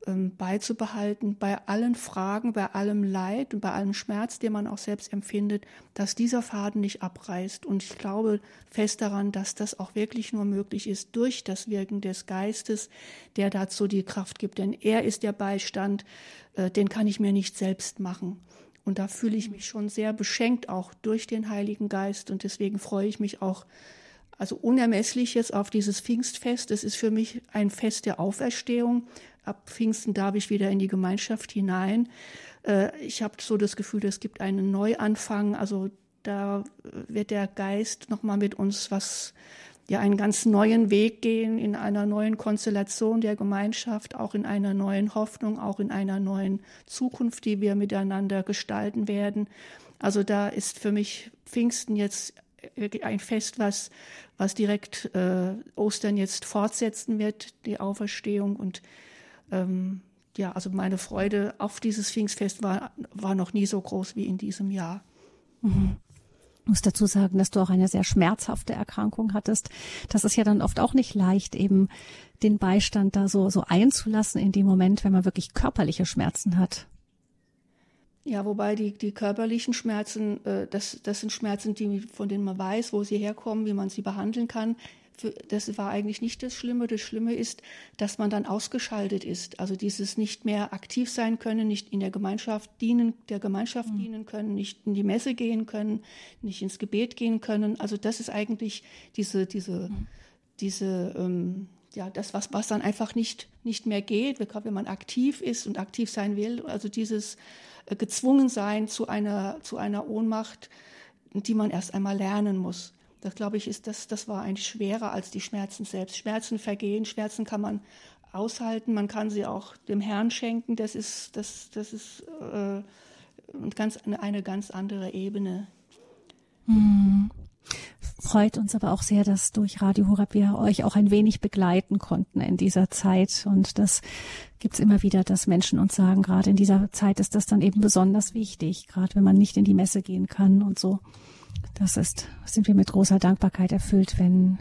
Speaker 3: ähm, beizubehalten bei allen Fragen, bei allem Leid und bei allem Schmerz, den man auch selbst empfindet, dass dieser Faden nicht abreißt. Und ich glaube fest daran, dass das auch wirklich nur möglich ist durch das Wirken des Geistes, der dazu die Kraft gibt. Denn er ist der Beistand, äh, den kann ich mir nicht selbst machen. Und da fühle ich mich schon sehr beschenkt auch durch den Heiligen Geist. Und deswegen freue ich mich auch also unermesslich jetzt auf dieses Pfingstfest. Es ist für mich ein Fest der Auferstehung, ab Pfingsten darf ich wieder in die Gemeinschaft hinein. Äh, ich habe so das Gefühl, es gibt einen Neuanfang. Also da wird der Geist nochmal mit uns was, ja, einen ganz neuen Weg gehen, in einer neuen Konstellation der Gemeinschaft, auch in einer neuen Hoffnung, auch in einer neuen Zukunft, die wir miteinander gestalten werden. Also da ist für mich Pfingsten jetzt ein Fest, was, was direkt äh, Ostern jetzt fortsetzen wird, die Auferstehung und ähm, ja, also meine Freude auf dieses Pfingstfest war, war noch nie so groß wie in diesem Jahr.
Speaker 1: Mhm. Muss dazu sagen, dass du auch eine sehr schmerzhafte Erkrankung hattest. Das ist ja dann oft auch nicht leicht, eben den Beistand da so, so einzulassen in dem Moment, wenn man wirklich körperliche Schmerzen hat.
Speaker 3: Ja, wobei die, die körperlichen Schmerzen, äh, das, das sind Schmerzen, die, von denen man weiß, wo sie herkommen, wie man sie behandeln kann das war eigentlich nicht das Schlimme. Das Schlimme ist, dass man dann ausgeschaltet ist. Also dieses nicht mehr aktiv sein können, nicht in der Gemeinschaft dienen, der Gemeinschaft mhm. dienen können, nicht in die Messe gehen können, nicht ins Gebet gehen können. Also das ist eigentlich diese, diese, mhm. diese, ähm, ja, das, was, was dann einfach nicht, nicht mehr geht, wenn man aktiv ist und aktiv sein will. Also dieses äh, gezwungen sein zu einer, zu einer Ohnmacht, die man erst einmal lernen muss. Das glaube ich, ist das, das war eigentlich schwerer als die Schmerzen selbst. Schmerzen vergehen, Schmerzen kann man aushalten, man kann sie auch dem Herrn schenken. Das ist, das, das ist äh, ganz, eine ganz andere Ebene.
Speaker 1: Hm. Freut uns aber auch sehr, dass durch Radio Horab wir euch auch ein wenig begleiten konnten in dieser Zeit. Und das gibt's immer wieder, dass Menschen uns sagen, gerade in dieser Zeit ist das dann eben besonders wichtig, gerade wenn man nicht in die Messe gehen kann und so. Das ist, sind wir mit großer Dankbarkeit erfüllt, wenn,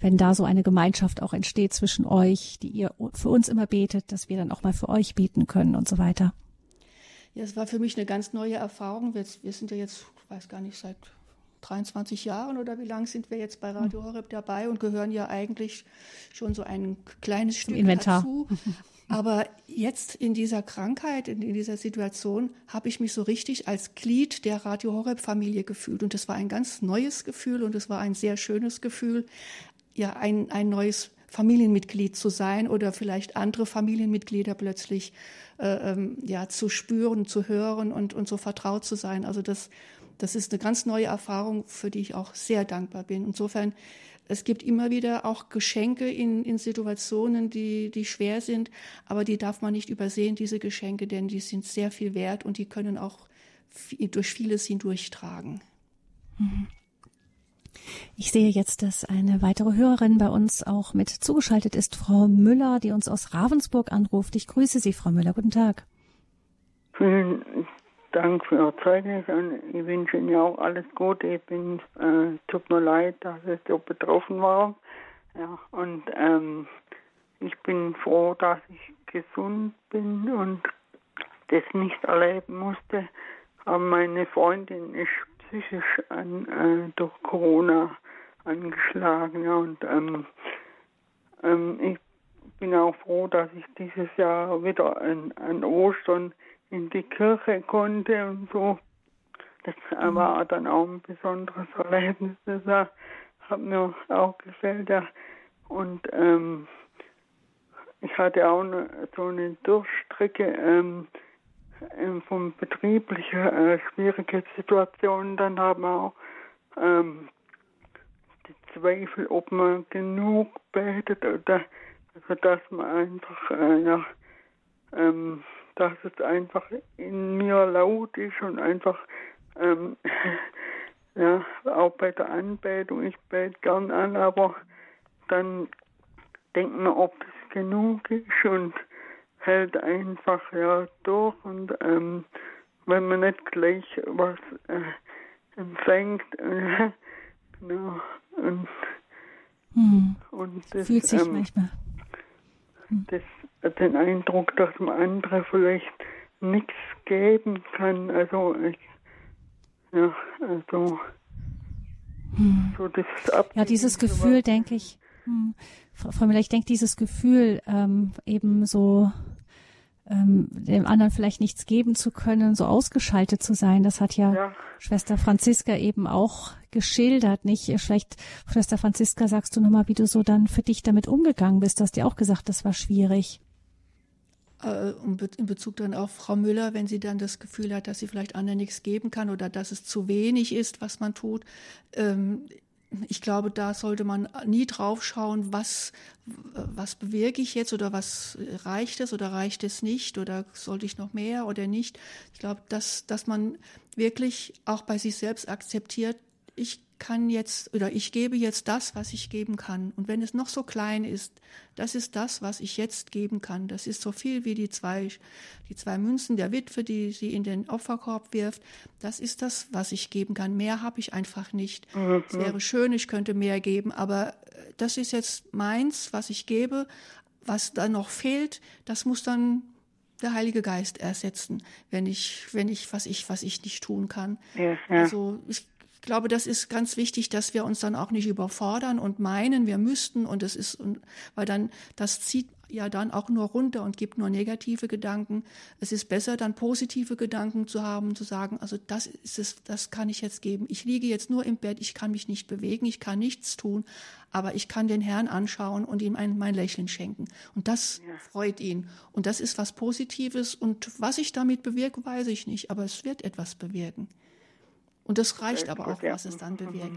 Speaker 1: wenn da so eine Gemeinschaft auch entsteht zwischen euch, die ihr für uns immer betet, dass wir dann auch mal für euch beten können und so weiter.
Speaker 3: Ja, es war für mich eine ganz neue Erfahrung. Wir, wir sind ja jetzt, ich weiß gar nicht, seit 23 Jahren oder wie lange sind wir jetzt bei Radio Horeb dabei und gehören ja eigentlich schon so ein kleines Stück
Speaker 1: Inventar.
Speaker 3: dazu. Aber jetzt in dieser Krankheit, in, dieser Situation, habe ich mich so richtig als Glied der Radio Horeb Familie gefühlt. Und das war ein ganz neues Gefühl und es war ein sehr schönes Gefühl, ja, ein, ein neues Familienmitglied zu sein oder vielleicht andere Familienmitglieder plötzlich äh, ähm, ja, zu spüren, zu hören und, und so vertraut zu sein. Also das, das ist eine ganz neue Erfahrung, für die ich auch sehr dankbar bin. Insofern es gibt immer wieder auch Geschenke in, in Situationen, die, die schwer sind, aber die darf man nicht übersehen, diese Geschenke, denn die sind sehr viel wert und die können auch durch vieles hindurchtragen.
Speaker 1: Mhm. Ich sehe jetzt, dass eine weitere Hörerin bei uns auch mit zugeschaltet ist, Frau Müller, die uns aus Ravensburg anruft. Ich grüße Sie, Frau Müller. Guten Tag.
Speaker 5: Dank für Ihr Zeugnis und ich wünsche Ihnen auch alles Gute. Ich bin, äh, tut mir leid, dass ich so betroffen war. Ja, und ähm, ich bin froh, dass ich gesund bin und das nicht erleben musste. Aber meine Freundin ist psychisch an, äh, durch Corona angeschlagen. Ja, und ähm, ähm, ich bin auch froh, dass ich dieses Jahr wieder an, an Ostern in die Kirche konnte und so. Das mhm. war dann auch ein besonderes Erlebnis. Das hat mir auch gefällt. Ja. Und ähm, ich hatte auch eine, so eine Durchstrecke. Ähm, ähm, von betrieblicher äh, schwierige Situationen, dann haben wir auch ähm, die Zweifel, ob man genug betet oder also dass man einfach äh, ja, ähm, dass es einfach in mir laut ist und einfach ähm, ja auch bei der Anbetung ich bete gern an, aber dann denkt man, ob das genug ist und hält einfach ja durch und ähm, wenn man nicht gleich was äh, empfängt, äh, genau, und,
Speaker 1: hm. und das, fühlt sich ähm, manchmal
Speaker 5: hm. das, den Eindruck, dass man andere vielleicht nichts geben kann, also ich, ja, also
Speaker 1: hm. so das Ja, dieses Gefühl, denke ich. Hm. Frau Müller, ich denke, dieses Gefühl, ähm, eben so ähm, dem anderen vielleicht nichts geben zu können, so ausgeschaltet zu sein, das hat ja, ja. Schwester Franziska eben auch geschildert, nicht? Vielleicht, Schwester Franziska, sagst du nochmal, wie du so dann für dich damit umgegangen bist. Du hast dir auch gesagt, das war schwierig.
Speaker 3: Äh, in Bezug dann auf Frau Müller, wenn sie dann das Gefühl hat, dass sie vielleicht anderen nichts geben kann oder dass es zu wenig ist, was man tut. Ähm, ich glaube, da sollte man nie drauf schauen, was, was bewirke ich jetzt oder was reicht es oder reicht es nicht oder sollte ich noch mehr oder nicht. Ich glaube, dass, dass man wirklich auch bei sich selbst akzeptiert, ich kann jetzt oder ich gebe jetzt das, was ich geben kann. Und wenn es noch so klein ist, das ist das, was ich jetzt geben kann. Das ist so viel wie die zwei, die zwei Münzen der Witwe, die sie in den Opferkorb wirft. Das ist das, was ich geben kann. Mehr habe ich einfach nicht. Mhm. Es wäre schön, ich könnte mehr geben, aber äh, das ist jetzt meins, was ich gebe. Was dann noch fehlt, das muss dann der Heilige Geist ersetzen, wenn ich, wenn ich, was ich, was ich nicht tun kann. Ja, ja. Also ich glaube, das ist ganz wichtig, dass wir uns dann auch nicht überfordern und meinen, wir müssten und es ist, weil dann, das zieht ja dann auch nur runter und gibt nur negative Gedanken. Es ist besser, dann positive Gedanken zu haben, zu sagen, also das ist es, das kann ich jetzt geben. Ich liege jetzt nur im Bett, ich kann mich nicht bewegen, ich kann nichts tun, aber ich kann den Herrn anschauen und ihm ein, mein Lächeln schenken. Und das ja. freut ihn. Und das ist was Positives. Und was ich damit bewirke, weiß ich nicht, aber es wird etwas bewirken. Und das reicht aber auch, was es dann bewirkt.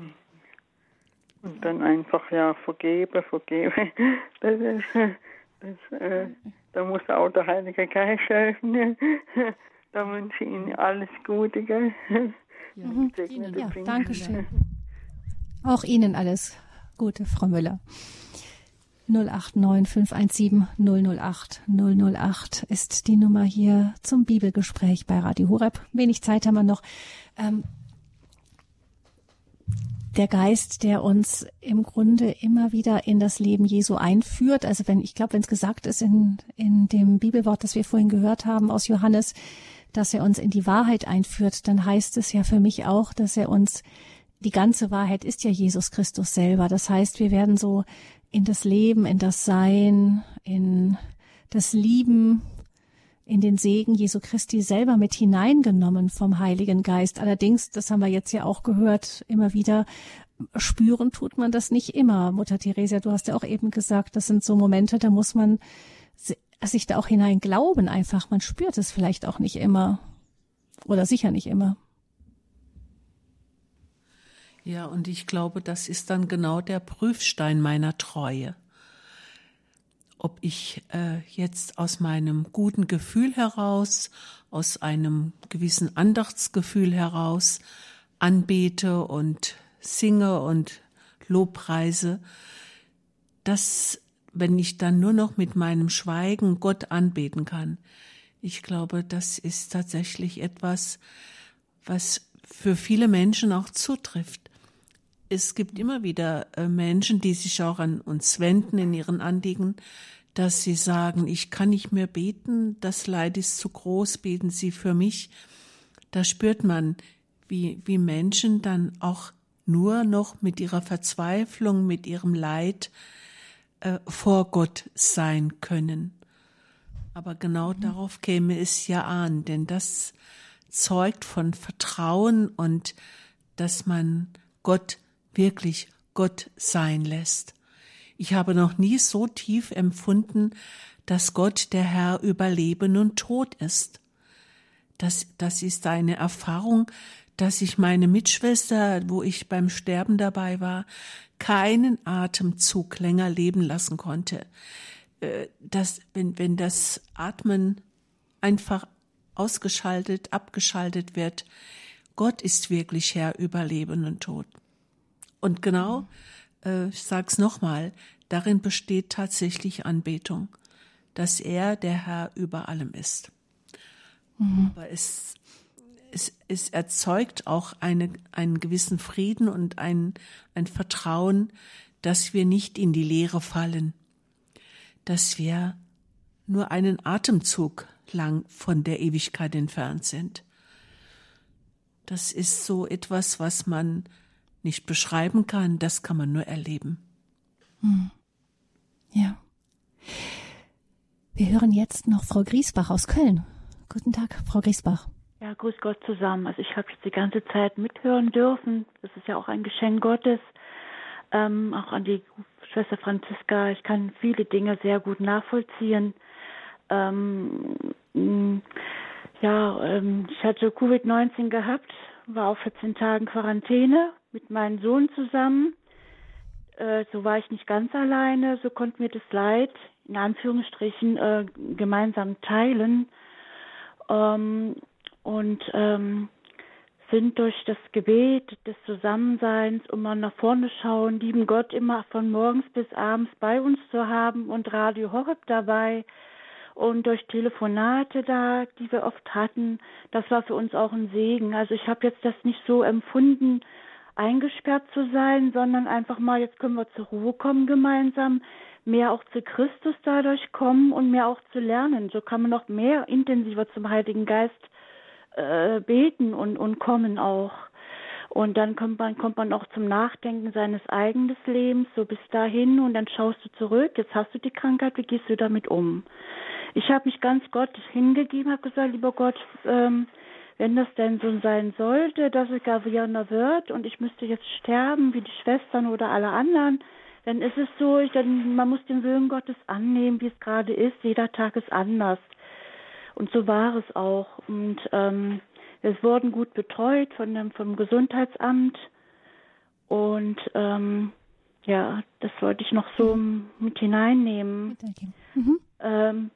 Speaker 5: Und dann einfach, ja, vergebe, vergebe. Das ist, das, äh, da muss auch der Heilige Geist helfen. Da wünsche ich Ihnen alles Gute. Gell?
Speaker 1: Ja, mhm. ja danke schön. Auch Ihnen alles Gute, Frau Müller. 089 517 008 008 ist die Nummer hier zum Bibelgespräch bei Radio Horeb. Wenig Zeit haben wir noch. Ähm, der Geist, der uns im Grunde immer wieder in das Leben Jesu einführt. Also wenn, ich glaube, wenn es gesagt ist in, in dem Bibelwort, das wir vorhin gehört haben aus Johannes, dass er uns in die Wahrheit einführt, dann heißt es ja für mich auch, dass er uns die ganze Wahrheit ist ja Jesus Christus selber. Das heißt, wir werden so in das Leben, in das Sein, in das Lieben in den Segen Jesu Christi selber mit hineingenommen vom Heiligen Geist. Allerdings, das haben wir jetzt ja auch gehört, immer wieder spüren tut man das nicht immer. Mutter Theresia, du hast ja auch eben gesagt, das sind so Momente, da muss man sich da auch hinein glauben einfach. Man spürt es vielleicht auch nicht immer. Oder sicher nicht immer.
Speaker 2: Ja, und ich glaube, das ist dann genau der Prüfstein meiner Treue. Ob ich äh, jetzt aus meinem guten Gefühl heraus, aus einem gewissen Andachtsgefühl heraus anbete und singe und Lobpreise, dass wenn ich dann nur noch mit meinem Schweigen Gott anbeten kann, ich glaube, das ist tatsächlich etwas, was für viele Menschen auch zutrifft. Es gibt immer wieder äh, Menschen, die sich auch an uns wenden in ihren Anliegen, dass sie sagen, ich kann nicht mehr beten, das Leid ist zu groß, beten Sie für mich. Da spürt man, wie, wie Menschen dann auch nur noch mit ihrer Verzweiflung, mit ihrem Leid äh, vor Gott sein können. Aber genau mhm. darauf käme es ja an, denn das zeugt von Vertrauen und dass man Gott wirklich Gott sein lässt. Ich habe noch nie so tief empfunden, dass Gott der Herr über Leben und Tod ist. Das, das ist eine Erfahrung, dass ich meine Mitschwester, wo ich beim Sterben dabei war, keinen Atemzug länger leben lassen konnte. Äh, dass, wenn, wenn das Atmen einfach ausgeschaltet, abgeschaltet wird, Gott ist wirklich Herr über Leben und Tod. Und genau, äh, ich sag's nochmal, darin besteht tatsächlich Anbetung, dass er der Herr über allem ist. Mhm. Aber es es, es erzeugt auch eine, einen gewissen Frieden und ein, ein Vertrauen, dass wir nicht in die Leere fallen, dass wir nur einen Atemzug lang von der Ewigkeit entfernt sind. Das ist so etwas, was man nicht beschreiben kann, das kann man nur erleben. Hm.
Speaker 1: Ja. Wir hören jetzt noch Frau Griesbach aus Köln. Guten Tag, Frau Griesbach.
Speaker 6: Ja, grüß Gott zusammen. Also ich habe jetzt die ganze Zeit mithören dürfen. Das ist ja auch ein Geschenk Gottes. Ähm, auch an die Schwester Franziska. Ich kann viele Dinge sehr gut nachvollziehen. Ähm, ja, ähm, ich hatte Covid-19 gehabt, war auf 14 Tagen Quarantäne mit meinem Sohn zusammen. Äh, so war ich nicht ganz alleine. So konnten wir das Leid in Anführungsstrichen äh, gemeinsam teilen. Ähm, und ähm, sind durch das Gebet des Zusammenseins, um mal nach vorne schauen, lieben Gott immer von morgens bis abends bei uns zu haben und Radio Horeb dabei und durch Telefonate da, die wir oft hatten, das war für uns auch ein Segen. Also ich habe jetzt das nicht so empfunden, eingesperrt zu sein, sondern einfach mal, jetzt können wir zur Ruhe kommen gemeinsam, mehr auch zu Christus dadurch kommen und mehr auch zu lernen. So kann man noch mehr intensiver zum Heiligen Geist äh, beten und, und kommen auch. Und dann kommt man, kommt man auch zum Nachdenken seines eigenen Lebens, so bis dahin und dann schaust du zurück, jetzt hast du die Krankheit, wie gehst du damit um? Ich habe mich ganz Gott hingegeben, habe gesagt, lieber Gott, ähm, wenn das denn so sein sollte, dass es Gaviana wird und ich müsste jetzt sterben, wie die Schwestern oder alle anderen, dann ist es so, ich, dann, man muss den Willen Gottes annehmen, wie es gerade ist. Jeder Tag ist anders. Und so war es auch. Und ähm, es wurden gut betreut von dem, vom Gesundheitsamt. Und ähm, ja, das wollte ich noch so mit hineinnehmen. Mhm. Ähm,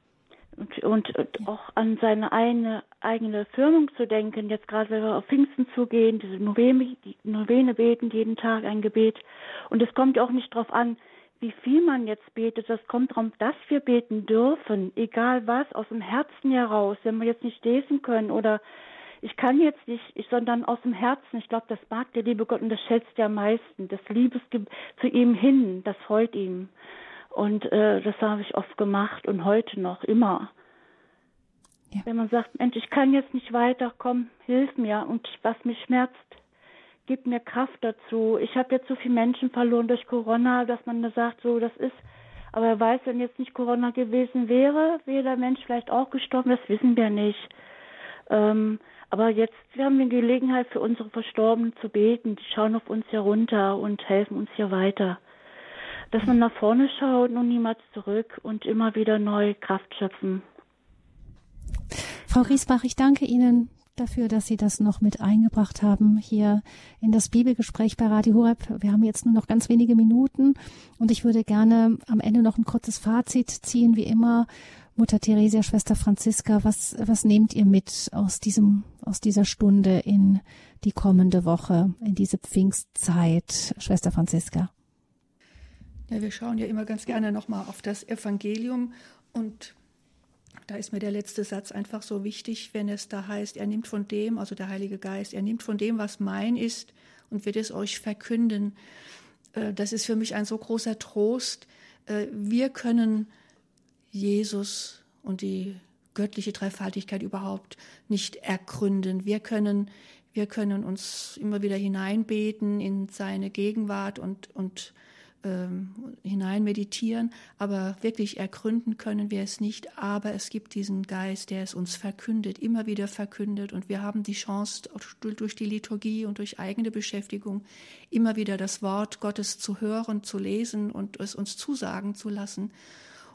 Speaker 6: und, und, und, auch an seine eine, eigene Firmung zu denken, jetzt gerade wenn wir auf Pfingsten zugehen, diese Novene, die Novene beten, jeden Tag ein Gebet. Und es kommt auch nicht darauf an, wie viel man jetzt betet, das kommt darum, dass wir beten dürfen, egal was, aus dem Herzen heraus, wenn wir jetzt nicht lesen können oder ich kann jetzt nicht, ich, sondern aus dem Herzen. Ich glaube, das mag der liebe Gott und das schätzt er am meisten. Das Liebes zu ihm hin, das freut ihm. Und äh, das habe ich oft gemacht und heute noch immer. Ja. Wenn man sagt, Mensch, ich kann jetzt nicht weiterkommen, hilf mir und was mich schmerzt, gib mir Kraft dazu. Ich habe jetzt so viele Menschen verloren durch Corona, dass man da sagt, so, das ist, aber wer weiß, wenn jetzt nicht Corona gewesen wäre, wäre der Mensch vielleicht auch gestorben, das wissen wir nicht. Ähm, aber jetzt wir haben wir Gelegenheit für unsere Verstorbenen zu beten. Die schauen auf uns herunter und helfen uns hier weiter. Dass man nach vorne schaut und niemals zurück und immer wieder neue Kraft schöpfen.
Speaker 1: Frau Riesbach, ich danke Ihnen dafür, dass Sie das noch mit eingebracht haben hier in das Bibelgespräch bei Radio Horeb. Wir haben jetzt nur noch ganz wenige Minuten und ich würde gerne am Ende noch ein kurzes Fazit ziehen, wie immer. Mutter Theresia, Schwester Franziska, was, was nehmt ihr mit aus diesem, aus dieser Stunde in die kommende Woche, in diese Pfingstzeit, Schwester Franziska?
Speaker 3: Ja, wir schauen ja immer ganz gerne nochmal auf das Evangelium und da ist mir der letzte Satz einfach so wichtig, wenn es da heißt, er nimmt von dem, also der Heilige Geist, er nimmt von dem, was mein ist und wird es euch verkünden. Äh, das ist für mich ein so großer Trost. Äh, wir können Jesus und die göttliche Dreifaltigkeit überhaupt nicht ergründen. Wir können, wir können uns immer wieder hineinbeten in seine Gegenwart und, und ähm, hinein meditieren, aber wirklich ergründen können wir es nicht. Aber es gibt diesen Geist, der es uns verkündet, immer wieder verkündet. Und wir haben die Chance, durch die Liturgie und durch eigene Beschäftigung immer wieder das Wort Gottes zu hören, zu lesen und es uns zusagen zu lassen.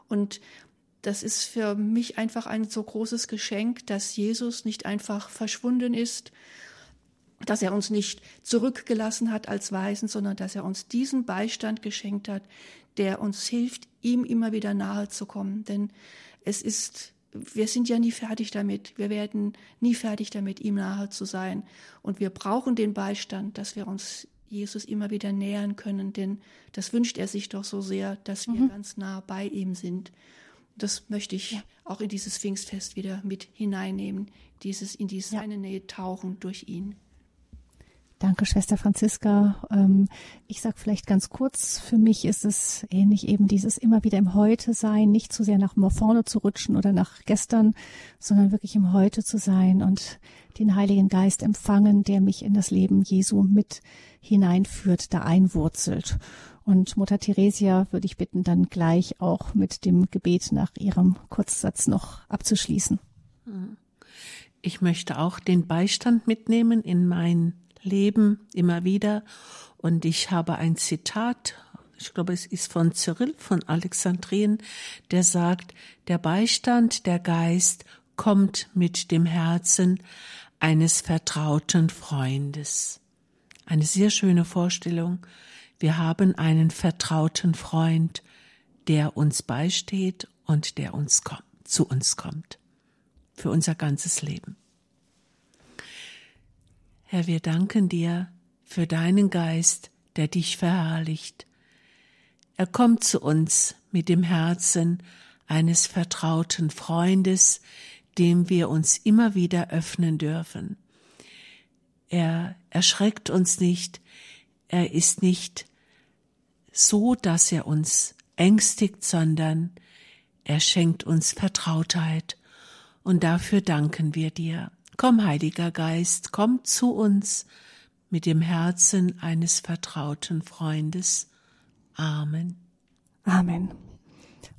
Speaker 3: Und das ist für mich einfach ein so großes Geschenk, dass Jesus nicht einfach verschwunden ist dass er uns nicht zurückgelassen hat als Weisen, sondern dass er uns diesen Beistand geschenkt hat, der uns hilft, ihm immer wieder nahe zu kommen. Denn es ist, wir sind ja nie fertig damit. Wir werden nie fertig damit, ihm nahe zu sein. Und wir brauchen den Beistand, dass wir uns Jesus immer wieder nähern können, denn das wünscht er sich doch so sehr, dass wir mhm. ganz nah bei ihm sind. Das möchte ich ja. auch in dieses Pfingstfest wieder mit hineinnehmen, dieses in die seine ja. Nähe tauchen durch ihn.
Speaker 1: Danke, Schwester Franziska. Ähm, ich sage vielleicht ganz kurz, für mich ist es ähnlich eben dieses immer wieder im Heute sein, nicht zu sehr nach vorne zu rutschen oder nach gestern, sondern wirklich im Heute zu sein und den Heiligen Geist empfangen, der mich in das Leben Jesu mit hineinführt, da einwurzelt. Und Mutter Theresia würde ich bitten, dann gleich auch mit dem Gebet nach ihrem Kurzsatz noch abzuschließen.
Speaker 2: Ich möchte auch den Beistand mitnehmen in mein Leben immer wieder. Und ich habe ein Zitat, ich glaube, es ist von Cyril von Alexandrien, der sagt, der Beistand, der Geist kommt mit dem Herzen eines vertrauten Freundes. Eine sehr schöne Vorstellung. Wir haben einen vertrauten Freund, der uns beisteht und der uns kommt, zu uns kommt. Für unser ganzes Leben. Herr, wir danken dir für deinen Geist, der dich verherrlicht. Er kommt zu uns mit dem Herzen eines vertrauten Freundes, dem wir uns immer wieder öffnen dürfen. Er erschreckt uns nicht, er ist nicht so, dass er uns ängstigt, sondern er schenkt uns Vertrautheit, und dafür danken wir dir. Komm, Heiliger Geist, komm zu uns mit dem Herzen eines vertrauten Freundes. Amen.
Speaker 1: Amen.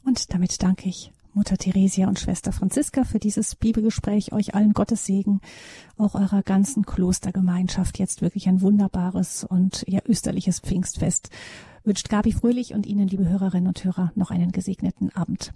Speaker 1: Und damit danke ich Mutter Theresia und Schwester Franziska für dieses Bibelgespräch. Euch allen Gottes Segen, auch eurer ganzen Klostergemeinschaft. Jetzt wirklich ein wunderbares und ja österliches Pfingstfest. Wünscht Gabi Fröhlich und Ihnen, liebe Hörerinnen und Hörer, noch einen gesegneten Abend.